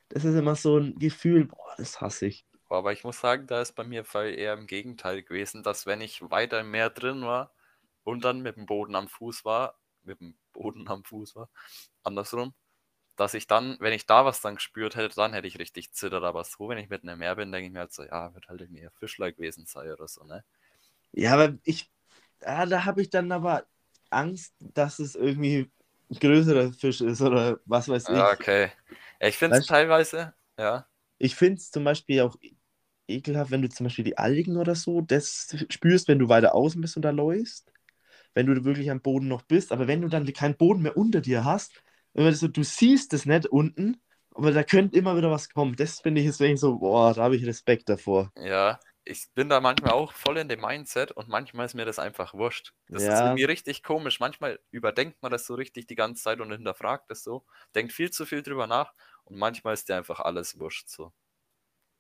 das ist immer so ein Gefühl, boah, das hasse ich. Aber ich muss sagen, da ist bei mir eher im Gegenteil gewesen, dass wenn ich weiter im Meer drin war und dann mit dem Boden am Fuß war, mit dem Boden am Fuß war, andersrum, dass ich dann, wenn ich da was dann gespürt hätte, dann hätte ich richtig zittert. Aber so, wenn ich mitten im Meer bin, denke ich mir halt so, ja, wird halt irgendwie ein Fischler gewesen sein oder so, ne? Ja, aber ich, ja, da habe ich dann aber Angst, dass es irgendwie ein größerer Fisch ist oder was weiß ich. Ja, okay. Ich finde es teilweise, ja, Ich finde es zum Beispiel auch ekelhaft, wenn du zum Beispiel die Algen oder so, das spürst, wenn du weiter außen bist und da läufst. Wenn du wirklich am Boden noch bist, aber wenn du dann keinen Boden mehr unter dir hast, wenn du, so, du siehst es nicht unten, aber da könnte immer wieder was kommen. Das finde ich deswegen so, boah, da habe ich Respekt davor. ja. Ich bin da manchmal auch voll in dem Mindset und manchmal ist mir das einfach wurscht. Das ist Ja. irgendwie richtig komisch. Manchmal überdenkt man das so richtig die ganze Zeit und hinterfragt das so, denkt viel zu viel drüber nach und manchmal ist dir einfach alles wurscht so.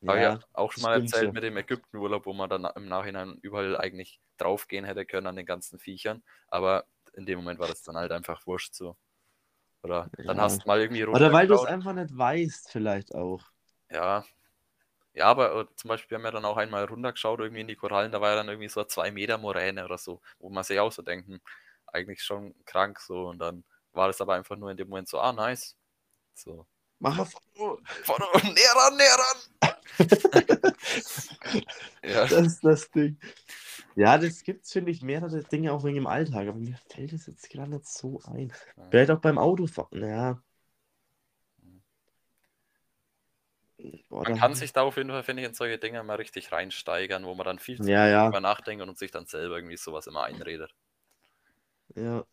Habe Ja, auch schon mal erzählt so. mit dem Ägyptenurlaub, wo man dann im Nachhinein überall eigentlich draufgehen hätte können an den ganzen Viechern. Aber in dem Moment war das dann halt einfach wurscht so. Oder dann Ja. hast du mal irgendwie Oder weil du es einfach nicht weißt, vielleicht auch. Ja. Ja, aber äh, zum Beispiel, wir haben ja dann auch einmal runtergeschaut, irgendwie in die Korallen, da war ja dann irgendwie so eine 2 Meter Moräne oder so, wo man sich auch so denken, eigentlich schon krank so. Und dann war das aber einfach nur in dem Moment so, ah, nice. So. Mach auf. Vorne und näher ran, näher ran. Ja, Das ist das Ding. Ja, das gibt's, finde ich, mehrere Dinge auch wegen dem Alltag, aber mir fällt es jetzt gerade nicht so ein. Vielleicht auch beim Autofahren, ja. Boah, man kann sich da auf jeden Fall, finde ich, in solche Dinge mal richtig reinsteigern, wo man dann viel zu Ja, ja. drüber nachdenkt und sich dann selber irgendwie sowas immer einredet. Ja.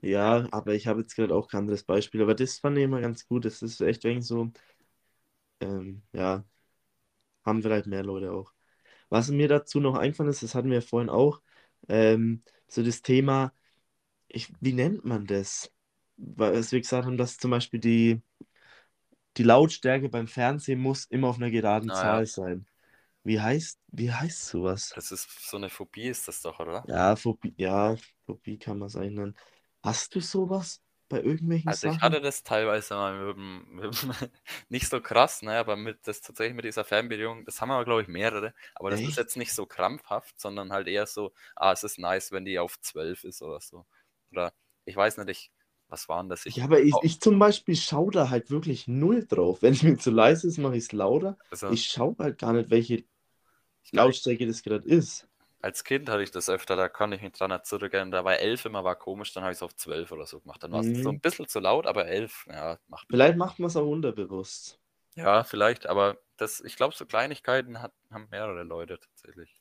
Ja, aber ich habe jetzt gerade auch kein anderes Beispiel, aber das fand ich immer ganz gut. Das ist echt wegen so, ähm, ja, haben vielleicht mehr Leute auch. Was mir dazu noch eingefallen ist, das hatten wir vorhin auch, ähm, so das Thema, ich, wie nennt man das? Weil was wir gesagt haben, dass zum Beispiel die, die Lautstärke beim Fernsehen muss immer auf einer geraden Ah, ja. Zahl sein. Wie heißt, wie heißt sowas? Das ist so eine Phobie, ist das doch, oder? Ja, Phobie, ja, Phobie kann man sein nennen. Hast du sowas bei irgendwelchen Also ich Sachen? hatte das teilweise mal mit, mit, nicht so krass, ne, aber mit das tatsächlich mit dieser Fernbedienung, das haben aber glaube ich mehrere, aber das ist Echt? jetzt nicht so krampfhaft, sondern halt eher so, ah, es ist nice, wenn die auf 12 ist oder so. Oder ich weiß nicht, ich, was waren das? Ich, Ja, aber ich, ich zum Beispiel schaue da halt wirklich null drauf. Wenn es mir zu leise ist, mache ich es lauter. also, Ich schaue halt gar nicht, welche ich Lautstärke das gerade ist. Als Kind hatte ich das öfter, da kann ich mich dran zurückerinnern, da war 11 immer war komisch, dann habe ich es auf 12 oder so gemacht. Dann war es so Mhm. ein bisschen zu laut, aber 11, ja, macht Vielleicht macht man es auch unterbewusst. Ja, vielleicht, aber das, ich glaube, so Kleinigkeiten hat, haben mehrere Leute tatsächlich.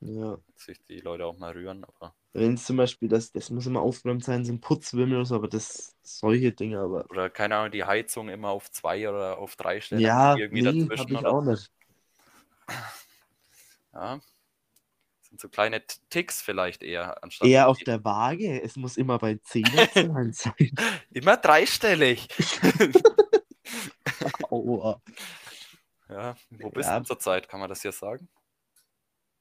Ja. Sich die Leute auch mal rühren, aber. Wenn es zum Beispiel, das, das muss immer aufgeräumt sein, so ein Putzwimmel oder so, aber das solche Dinge, aber. Oder keine Ahnung, die Heizung immer auf zwei oder auf drei stellen. Ja, irgendwie nee, dazwischen habe ich oder- auch nicht. Ja. Sind so kleine Ticks vielleicht eher, anstatt Eher auf der Waage. Es muss immer bei 10 Zahlen sein. immer dreistellig. Aua. Ja, wo bist Ja. du zurzeit? Kann man das hier sagen?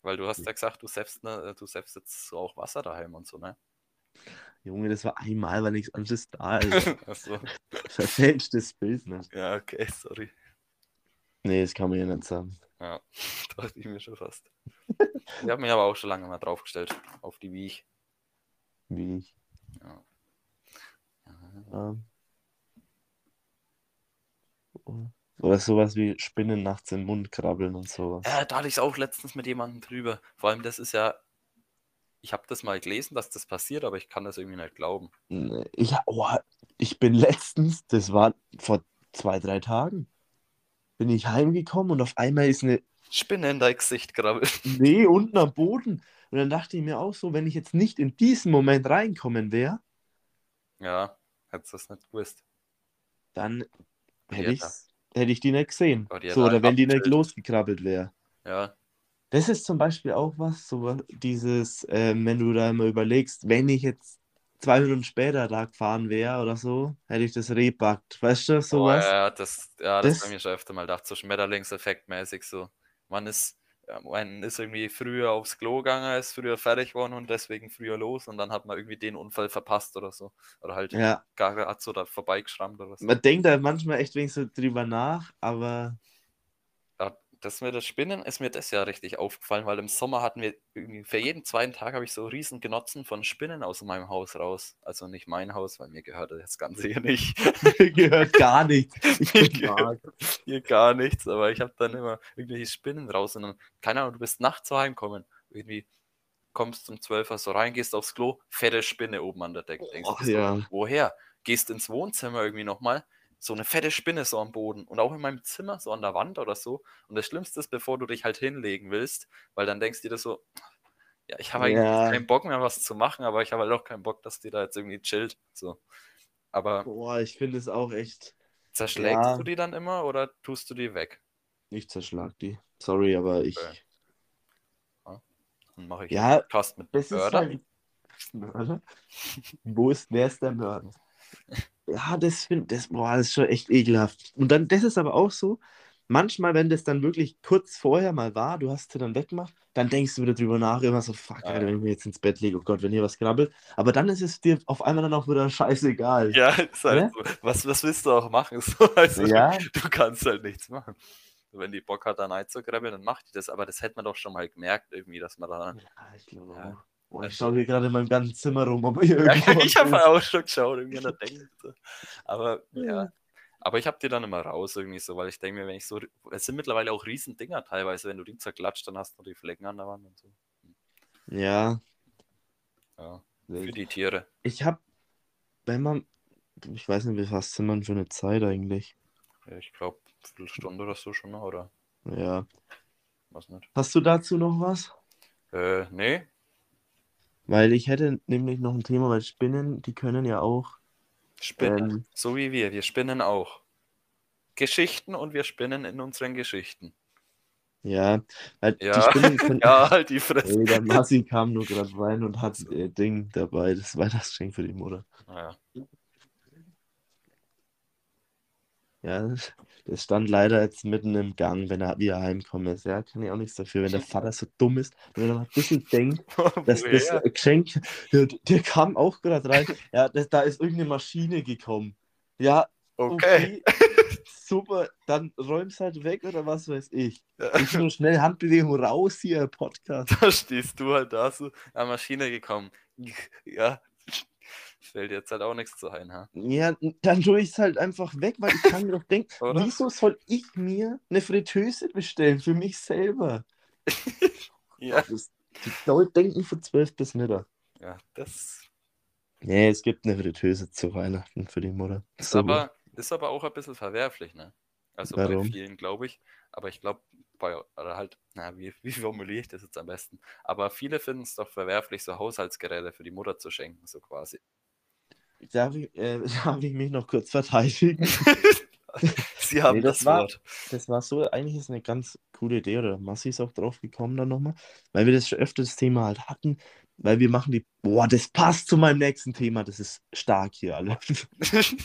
Weil du hast ja gesagt, du selbst, ne, du selbst jetzt auch Wasser daheim und so, ne? Junge, das war einmal, weil nichts anderes da ist. Achso. Verfälschtes Bild, ne? Ja, okay, sorry. Nee, das kann man ja nicht sagen. Ja, dachte ich mir schon fast. Ich habe mich aber auch schon lange mal draufgestellt, auf die Wiech. Wie ich. Ja. Ähm. Oder sowas wie Spinnen nachts im Mund krabbeln und sowas. Ja, da hatte ich es auch letztens mit jemandem drüber. Vor allem, das ist ja. Ich habe das mal gelesen, dass das passiert, aber ich kann das irgendwie nicht glauben. Ich, oh, ich bin letztens, das war vor zwei, drei Tagen, bin ich heimgekommen und auf einmal ist eine Spinne in dein Gesicht krabbelt. Nee unten am Boden. Und dann dachte ich mir auch so, wenn ich jetzt nicht in diesen Moment reinkommen wäre, Ja, hättest du das nicht gewusst. dann hätte, Ja, ich's, hätte ich die nicht gesehen. Die So, oder wenn die nicht losgekrabbelt wäre. Ja, Das ist zum Beispiel auch was, so dieses, ähm, wenn du da immer überlegst, wenn ich jetzt zwei Minuten später da gefahren wäre oder so, hätte ich das Reh backt. Weißt du, oh, sowas? ja, das, ja, das, Das- habe ich mir schon öfter mal gedacht, so Schmetterlingseffekt-mäßig so. Man ist, man ist irgendwie früher aufs Klo gegangen, ist früher fertig geworden und deswegen früher los und dann hat man irgendwie den Unfall verpasst oder so. Oder halt Ja, gar hat so da vorbeigeschrammt oder so. man denkt da manchmal echt wenig so drüber nach, aber das mit der Spinnen ist mir das ja richtig aufgefallen, weil im Sommer hatten wir irgendwie für jeden zweiten Tag habe ich so riesen Genotzen von Spinnen aus meinem Haus raus. Also nicht mein Haus, weil mir gehört das Ganze hier nicht. mir gehört gar nichts. Ich Mir bin gehört arg. hier gar nichts, aber ich habe dann immer irgendwelche Spinnen raus und dann, keine Ahnung, du bist nachts so heimkommen. Irgendwie kommst um 12 Uhr so rein, gehst aufs Klo, fette Spinne oben an der Decke. Denkst Oh, ja. woher? Gehst ins Wohnzimmer irgendwie nochmal, so eine fette Spinne so am Boden und auch in meinem Zimmer, so an der Wand oder so. Und das Schlimmste ist, bevor du dich halt hinlegen willst, weil dann denkst du dir so, ja, ich habe eigentlich Ja. keinen Bock mehr, was zu machen, aber ich habe halt auch keinen Bock, dass die da jetzt irgendwie chillt. So. Aber Boah, ich finde es auch echt. zerschlägst Ja. du die dann immer oder tust du die weg? Ich zerschlag die. Sorry, aber ich. Okay. Dann mache ich Ja, Podcast mit Das ist Mörder. halt. Mörder? Wo ist, wer ist der Mörder? ja, das finde das, boah, das ist schon echt ekelhaft. Und dann, das ist aber auch so, manchmal, wenn das dann wirklich kurz vorher mal war, du hast sie dann weggemacht, dann denkst du wieder drüber nach, immer so, fuck, Ja. Alter, wenn ich mir jetzt ins Bett lege, oh Gott, wenn hier was krabbelt. Aber dann ist es dir auf einmal dann auch wieder scheißegal. Ja, ist halt Ne? so. Was, was willst du auch machen? So, also, Ja. Du kannst halt nichts machen. Wenn die Bock hat, da reinzugrabbeln, dann macht die das. Aber das hätte man doch schon mal gemerkt, irgendwie, dass man da. Ja, ich glaube Ja. auch. Boah, ich schaue hier gerade in meinem ganzen Zimmer rum, ob hier Ja, ich habe auch schon geschaut, irgendwie da denkt. so. Aber ja. Aber ich habe die dann immer raus, irgendwie so, weil ich denke mir, wenn ich so. Es sind mittlerweile auch riesen Dinger teilweise, wenn du die zerklatscht, dann hast du die Flecken an der Wand und so. Ja, Ja. Für die Tiere. ich habe, wenn man, ich weiß nicht, wie fast sind man für eine Zeit eigentlich. Ja, Ich glaube, Viertelstunde oder so schon oder? Ja. Was nicht. Hast du dazu noch was? Äh, nee. Weil ich hätte nämlich noch ein Thema, weil Spinnen, die können ja auch. Spinnen. Ähm, So wie wir. Wir spinnen auch. Geschichten und wir spinnen in unseren Geschichten. ja, die Ja. Spinnen können. Ja, halt die Fresse. Ey, der Massi kam nur gerade rein und hat äh, Ding dabei, das Weihnachtsgeschenk für die Mutter. Naja. Ja, das stand leider jetzt mitten im Gang, wenn er wieder heimkommen ist. Ja, kann ich auch nichts dafür, wenn der Vater so dumm ist, wenn er mal ein bisschen denkt, dass das? Geschenk, ja, der kam auch gerade rein. Ja, das, da ist irgendeine Maschine gekommen. Ja, Okay. okay, super, dann räum's halt weg oder was weiß ich. Ich nur schnell Handbewegung raus hier, Podcast. Da stehst du halt da so an Maschine gekommen. Ja. Fällt jetzt halt auch nichts zu ein, ha? Ja, dann tue ich es halt einfach weg, weil ich kann mir doch denken, wieso soll ich mir eine Fritteuse bestellen für mich selber? Ja. Das, die Leute denken von 12 bis Mittag. Ja, das Nee, es gibt eine Fritteuse zu Weihnachten für die Mutter. ist So. aber, ist aber auch ein bisschen verwerflich, ne? Also bei Warum? vielen, glaube ich. Aber ich glaube, bei, oder halt, na, wie, wie formuliere ich das jetzt am besten? Aber viele finden es doch verwerflich, so Haushaltsgeräte für die Mutter zu schenken, so quasi. Darf ich, äh, darf ich mich noch kurz verteidigen? Sie haben Nee, das das, war- Wort. Das war so, eigentlich ist eine ganz coole Idee, oder Massi ist auch drauf gekommen dann nochmal, weil wir das schon öfter das Thema halt hatten, weil wir machen die, boah, das passt zu meinem nächsten Thema, das ist stark hier alle.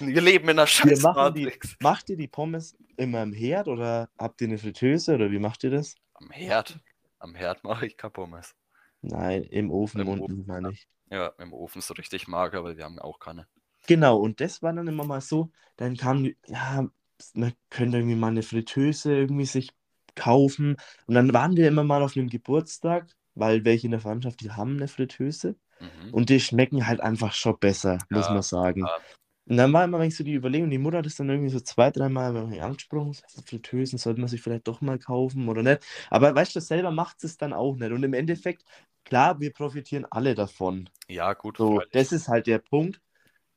Wir leben in einer Wir scheiß Matrix. macht ihr die Pommes immer im Herd oder habt ihr eine Fritteuse oder wie macht ihr das? Am Herd. Am Herd mache ich kein Pommes. Nein, im Ofen Im unten, Ofen, meine ich. Ja, im Ofen so richtig mager, weil wir haben auch keine. Genau, und das war dann immer mal so, dann kam, ja, man könnte irgendwie mal eine Fritteuse irgendwie sich kaufen. Und dann waren wir immer mal auf einem Geburtstag, weil welche in der Verwandtschaft, die haben eine Fritteuse. Mhm. Und die schmecken halt einfach schon besser, muss Ja, man sagen. ja. Und dann war immer wenn ich so die Überlegung, die Mutter hat es dann irgendwie so zwei, dreimal angesprochen, so, Fritteusen sollte man sich vielleicht doch mal kaufen oder nicht. Aber weißt du, selber macht es dann auch nicht. Und im Endeffekt, klar, wir profitieren alle davon. Ja, gut. So, freilich. das ist halt der Punkt.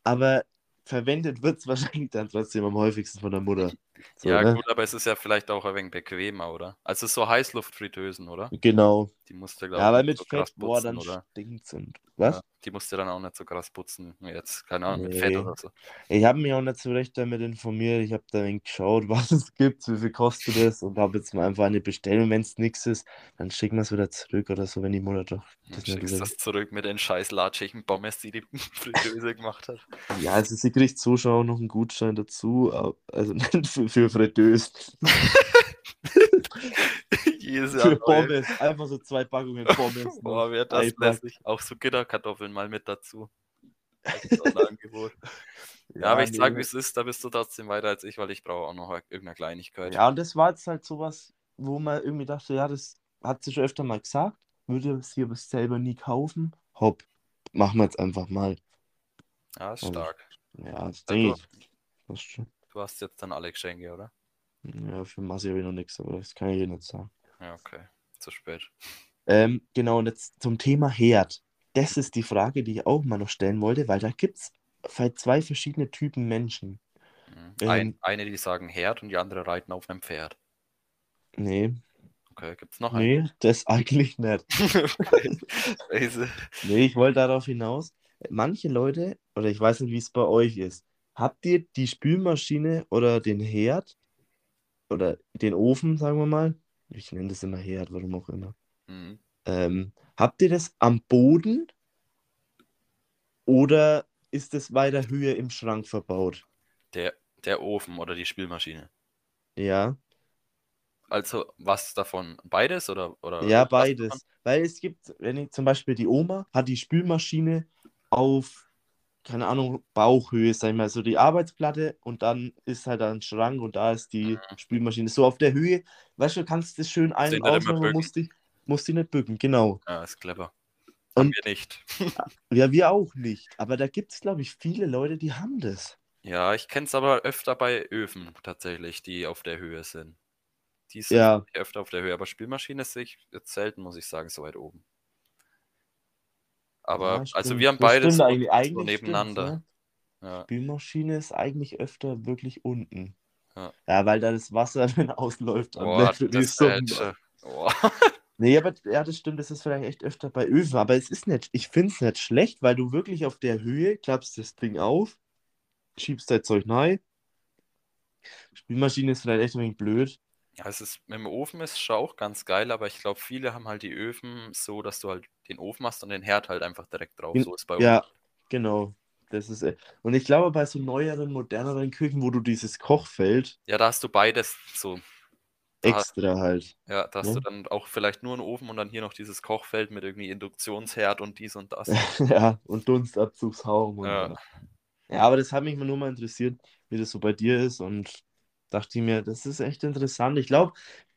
Aber verwendet wird es wahrscheinlich dann trotzdem am häufigsten von der Mutter. So, ja, ne? gut, aber es ist ja vielleicht auch ein wenig bequemer, oder? Also so Heißluftfritteusen, oder? Genau. Die musst du, glaube Ja, weil nicht mit so Fett, boah, dann oder? stinkt's und. Was? Ja, die musst du dann auch nicht so krass putzen. Jetzt, keine Ahnung, mit Nee. Fett oder so. Ich habe mich auch nicht so recht damit informiert. Ich habe da ein wenig geschaut, was es gibt, wie viel kostet es und habe jetzt mal einfach eine Bestellung. Wenn es nichts ist, dann schicken wir es wieder zurück oder so, wenn die Mutter doch Dann das nicht schickst will. das zurück mit den scheiß latschigen Pommes, die die Fritteuse gemacht hat. Ja, also sie kriegt so schon auch noch einen Gutschein dazu, also für Fritteuse. Jedes Jahr Für. Pommes. Einfach so zwei Packungen Pommes. Boah, wird das lässig. Auch so Gitterkartoffeln mal mit dazu. Das ist so ein Angebot. Ja, aber ich nee. sag, wie es ist, da bist du trotzdem weiter als ich, weil ich brauche auch noch irgendeine Kleinigkeit. Ja, und das war jetzt halt sowas, wo man irgendwie dachte, ja, das hat sie schon öfter mal gesagt, würde sie aber selber nie kaufen. Hopp, machen wir jetzt einfach mal. Ja, ist Also, stark. Ja, das Also- denke ich. Das schon. Du hast jetzt dann alle Geschenke, oder? Ja, für Masi habe ich noch nichts, aber das kann ich dir nicht sagen. Ja, okay. Zu spät. Ähm, genau, und jetzt zum Thema Herd. Das ist die Frage, die ich auch mal noch stellen wollte, weil da gibt es zwei verschiedene Typen Menschen. Mhm. Ein, Ähm. eine, die sagen Herd und die andere reiten auf einem Pferd. Nee, Okay, gibt's noch einen? nee, das eigentlich nicht. Nee, ich wollte darauf hinaus. Manche Leute, oder ich weiß nicht, wie es bei euch ist, habt ihr die Spülmaschine oder den Herd oder den Ofen, sagen wir mal? Ich nenne das immer Herd, warum auch immer. Mhm. Ähm, habt ihr das am Boden oder ist es weiter Höhe im Schrank verbaut? Der, der Ofen oder die Spülmaschine. Ja. Also was davon? Beides oder? oder Ja, beides. Weil es gibt, wenn ich zum Beispiel die Oma hat die Spülmaschine auf, keine Ahnung, Bauchhöhe, sag ich mal, so die Arbeitsplatte und dann ist halt ein Schrank und da ist die Spülmaschine. So auf der Höhe, weißt du, kannst das schön ein- und ausmachen, musst dich, musst dich nicht bücken, genau. Ja, ist clever. Haben Und- wir nicht. Ja, wir auch nicht. Aber da gibt es, glaube ich, viele Leute, die haben das. Ja, ich kenne es aber öfter bei Öfen tatsächlich, die auf der Höhe sind. Die sind Ja. öfter auf der Höhe, aber Spülmaschine sehe ich jetzt selten, muss ich sagen, so weit oben. Aber, Ja, also wir haben beides so, nebeneinander. ja. Ja. Spülmaschine ist eigentlich öfter wirklich unten. Ja. Ja, weil da das Wasser, wenn ausläuft, dann Boah, das Boah. Nee, aber ja, das stimmt, das ist vielleicht echt öfter bei Öfen, aber es ist nicht, ich finde es nicht schlecht, weil du wirklich auf der Höhe klappst das Ding auf, schiebst dein Zeug rein. Spülmaschine ist vielleicht echt ein wenig blöd. Ja, es ist, mit dem Ofen ist schon auch ganz geil, aber ich glaube, viele haben halt die Öfen so, dass du halt den Ofen hast und den Herd halt einfach direkt drauf. So ist bei Ja, uns. genau. Das ist, äh, und ich glaube, bei so neueren, moderneren Küchen, wo du dieses Kochfeld Ja, da hast du beides so. Da, extra halt. ja, da hast Ja. du dann auch vielleicht nur einen Ofen und dann hier noch dieses Kochfeld mit irgendwie Induktionsherd und dies und das. Ja, und Dunstabzugshaum. Und, Ja. ja. ja, aber das hat mich nur mal interessiert, wie das so bei dir ist und dachte mir, das ist echt interessant. Ich glaube,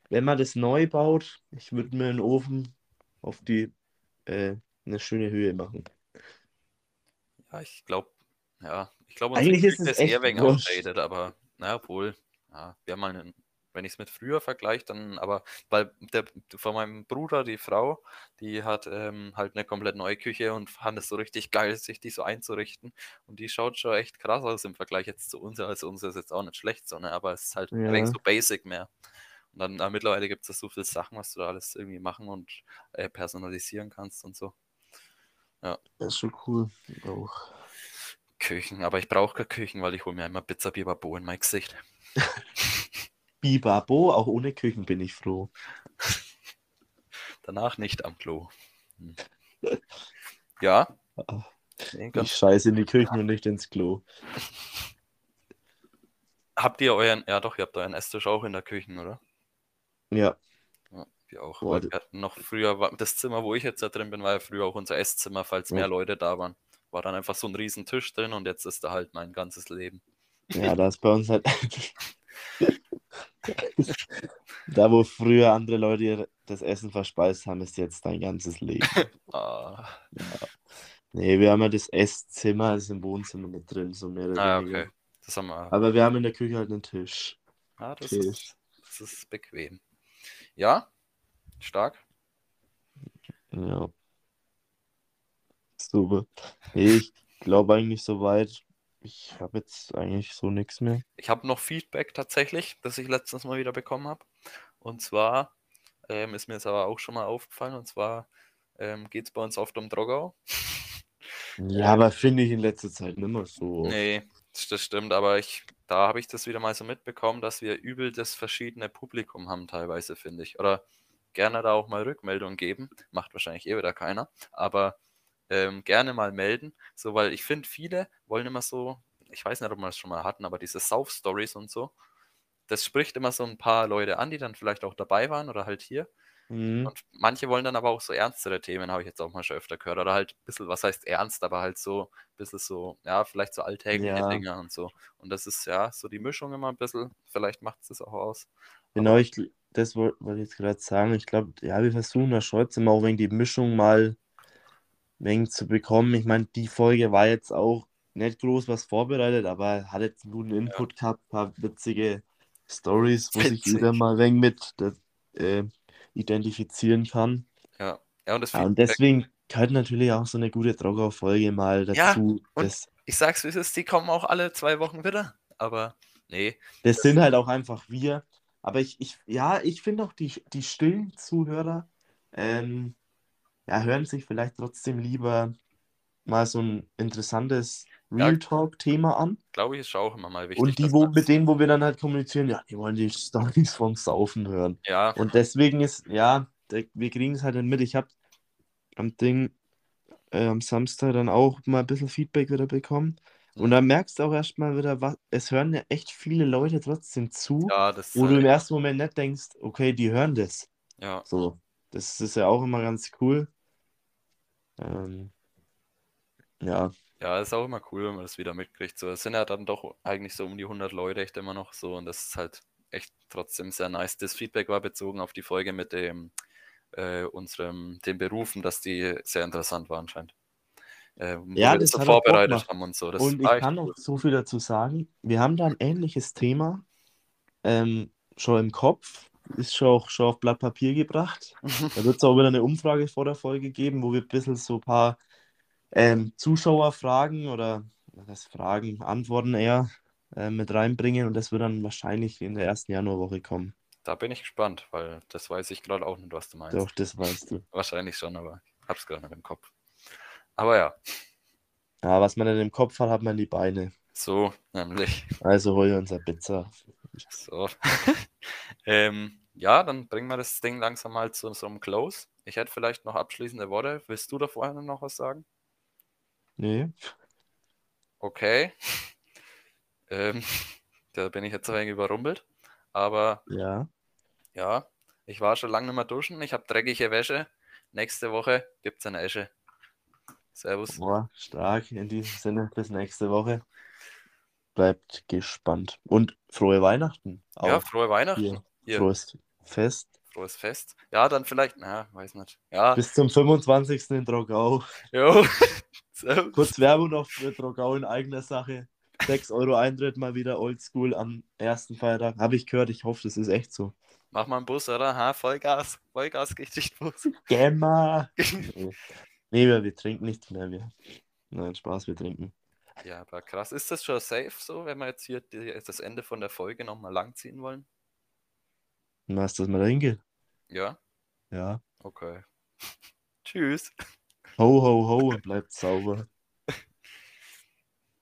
wenn man das neu baut, ich würde mir einen Ofen auf die äh, eine schöne Höhe machen. Ja, ich glaube, ja, ich glaube, Eigentlich ist es eher wegen outdated, aber naja, wohl. Ja, wir haben mal einen, wenn ich es mit früher vergleiche, dann, aber weil der von meinem Bruder, die Frau, die hat ähm, halt eine komplett neue Küche und fand es so richtig geil, sich die so einzurichten. Und die schaut schon echt krass aus im Vergleich jetzt zu uns. Also unsere ist jetzt auch nicht schlecht, so, ne? Aber es ist halt ein Ja. so basic mehr. Und dann äh, mittlerweile gibt es so viele Sachen, was du da alles irgendwie machen und äh, personalisieren kannst und so. Das ist schon cool. Auch. Küchen, aber ich brauche keine Küchen, weil ich hole mir immer Pizza Bibabo in mein Gesicht. Bibabo, auch ohne Küchen bin ich froh. Danach nicht am Klo. Hm. Ja. Ich scheiße in die Küchen und nicht ins Klo. habt ihr euren, ja doch, ihr habt euren Esstisch auch in der Küche, oder? Ja, Ja, wir auch. Boah, wir noch früher, war- das Zimmer, wo ich jetzt da drin bin, war ja früher auch unser Esszimmer, falls Ja. mehr Leute da waren. War dann einfach so ein riesen Tisch drin und jetzt ist da halt mein ganzes Leben. ja, da ist bei uns halt. Da, wo früher andere Leute das Essen verspeist haben, ist jetzt dein ganzes Leben. Ah, Nee, wir haben ja das Esszimmer, ist im Wohnzimmer mit drin, so mehr oder ah weniger. okay. Das haben wir. Aber wir haben in der Küche halt einen Tisch. Ah, das, Tisch. ist, das ist bequem. Ja, stark. Ja. Super. Ich glaube eigentlich soweit. Ich habe jetzt eigentlich so nichts mehr. Ich habe noch Feedback tatsächlich, das ich letztens mal wieder bekommen habe. Und zwar ähm, ist mir jetzt aber auch schon mal aufgefallen, und zwar ähm, geht es bei uns oft um Drogau. Ja, aber finde ich in letzter Zeit nicht mehr so. Nee, das, das stimmt, aber ich, da habe ich das wieder mal so mitbekommen, dass wir übel das verschiedene Publikum haben, teilweise, finde ich. Oder gerne da auch mal Rückmeldung geben. Macht wahrscheinlich eh wieder keiner. Aber ähm, gerne mal melden. So, weil ich finde, viele wollen immer so, ich weiß nicht, ob wir das schon mal hatten, aber diese South-Stories und so, das spricht immer so ein paar Leute an, die dann vielleicht auch dabei waren oder halt hier. Mhm. Und manche wollen dann aber auch so ernstere Themen, habe ich jetzt auch mal schon öfter gehört. Oder halt ein bisschen, was heißt ernst, aber halt so ein bisschen so, ja, vielleicht so alltägliche Ja. Dinge und so. Und das ist ja so die Mischung immer ein bisschen, vielleicht macht es das auch aus. Genau, ich, gl- das woll- wollte ich jetzt gerade sagen. Ich glaube, ja, wir versuchen da schon jetzt immer auch wegen die Mischung mal wegen zu bekommen. Ich meine, die Folge war jetzt auch nicht groß was vorbereitet, aber hat jetzt einen Input gehabt, ein paar witzige Stories, wo sich Witzig. jeder mal wegen mit äh, identifizieren kann. Ja, ja und das Ja, und deswegen gehört natürlich auch so eine gute Drogau-Folge mal Ja, dazu. und- das, ich sag's wie es ist, die kommen auch alle zwei Wochen wieder. Aber nee, das sind halt auch einfach wir. Aber ich, ich ja, ich finde auch die, die stillen Zuhörer ähm, ja, hören sich vielleicht trotzdem lieber mal so ein interessantes. Real Talk-Thema an. glaube ich, ist auch immer mal wichtig. Und die, wo, mit denen, wo wir dann halt kommunizieren, ja, die wollen die Stories vom Saufen hören. Ja, Und deswegen ist, ja, wir kriegen es halt nicht mit. Ich habe am Ding äh, am Samstag dann auch mal ein bisschen Feedback wieder bekommen. Und Mhm. dann merkst du auch erstmal wieder, was, es hören ja echt viele Leute trotzdem zu, Ja, das wo du im ersten Moment nicht denkst, okay, die hören das. ja. So, das ist ja auch immer ganz cool. Ähm, ja, Ja, ist auch immer cool, wenn man das wieder mitkriegt. So, es sind ja dann doch eigentlich so um die 100 Leute echt immer noch so und das ist halt echt trotzdem sehr nice. Das Feedback war bezogen auf die Folge mit dem äh, unserem den Berufen, dass die sehr interessant war anscheinend. Äh, Ja, das so vorbereitet haben und so. Das und ich kann cool. auch so viel dazu sagen. Wir haben da ein ähnliches Thema ähm, schon im Kopf, ist schon auch schon auf Blatt Papier gebracht. Da wird es auch wieder eine Umfrage vor der Folge geben, wo wir ein bisschen so ein paar ähm, Zuschauerfragen oder heißt Fragen, Antworten eher äh, mit reinbringen und das wird dann wahrscheinlich in der ersten Januarwoche kommen. Da bin ich gespannt, weil das weiß ich gerade auch nicht, was du meinst. Doch, das weißt du. Wahrscheinlich schon, aber ich hab's gerade nicht im Kopf. Aber ja, Ja, was man dann im Kopf hat, hat man die Beine. so nämlich. Also hol dir unser Pizza. So. ähm, ja, dann bringen wir das Ding langsam mal zu unserem Close. Ich hätte vielleicht noch abschließende Worte. Willst du da vorher noch was sagen? Nee. Okay. Ähm, da bin ich jetzt ein wenig überrumpelt. Aber Ja. ja, ich war schon lange nicht mehr duschen. Ich habe dreckige Wäsche. Nächste Woche gibt's eine Esche. Servus. Boah, stark. In diesem Sinne, bis nächste Woche. Bleibt gespannt. Und frohe Weihnachten. Ja, frohe Weihnachten. hier. Hier, Frohes Fest. frohes Fest. Ja, dann vielleicht, na, weiß nicht. Ja, Bis zum 25. in Drogau. jo. Kurz Werbung noch für Drogau in eigener Sache. 6 Euro Eintritt mal wieder oldschool am ersten Feiertag. Habe ich gehört, ich hoffe, das ist echt so. Mach mal einen Bus, oder? Ha, Vollgas. Vollgas geht nicht Bus. Gemma! nee, wir, wir trinken nichts mehr. Wir. Nein, Spaß, wir trinken. Ja, aber krass. Ist das schon safe so, wenn wir jetzt hier die, das Ende von der Folge nochmal langziehen wollen? Was, dass man da hingeht? Ja? Ja. Okay. Tschüss. Ho, ho, ho und bleibt sauber.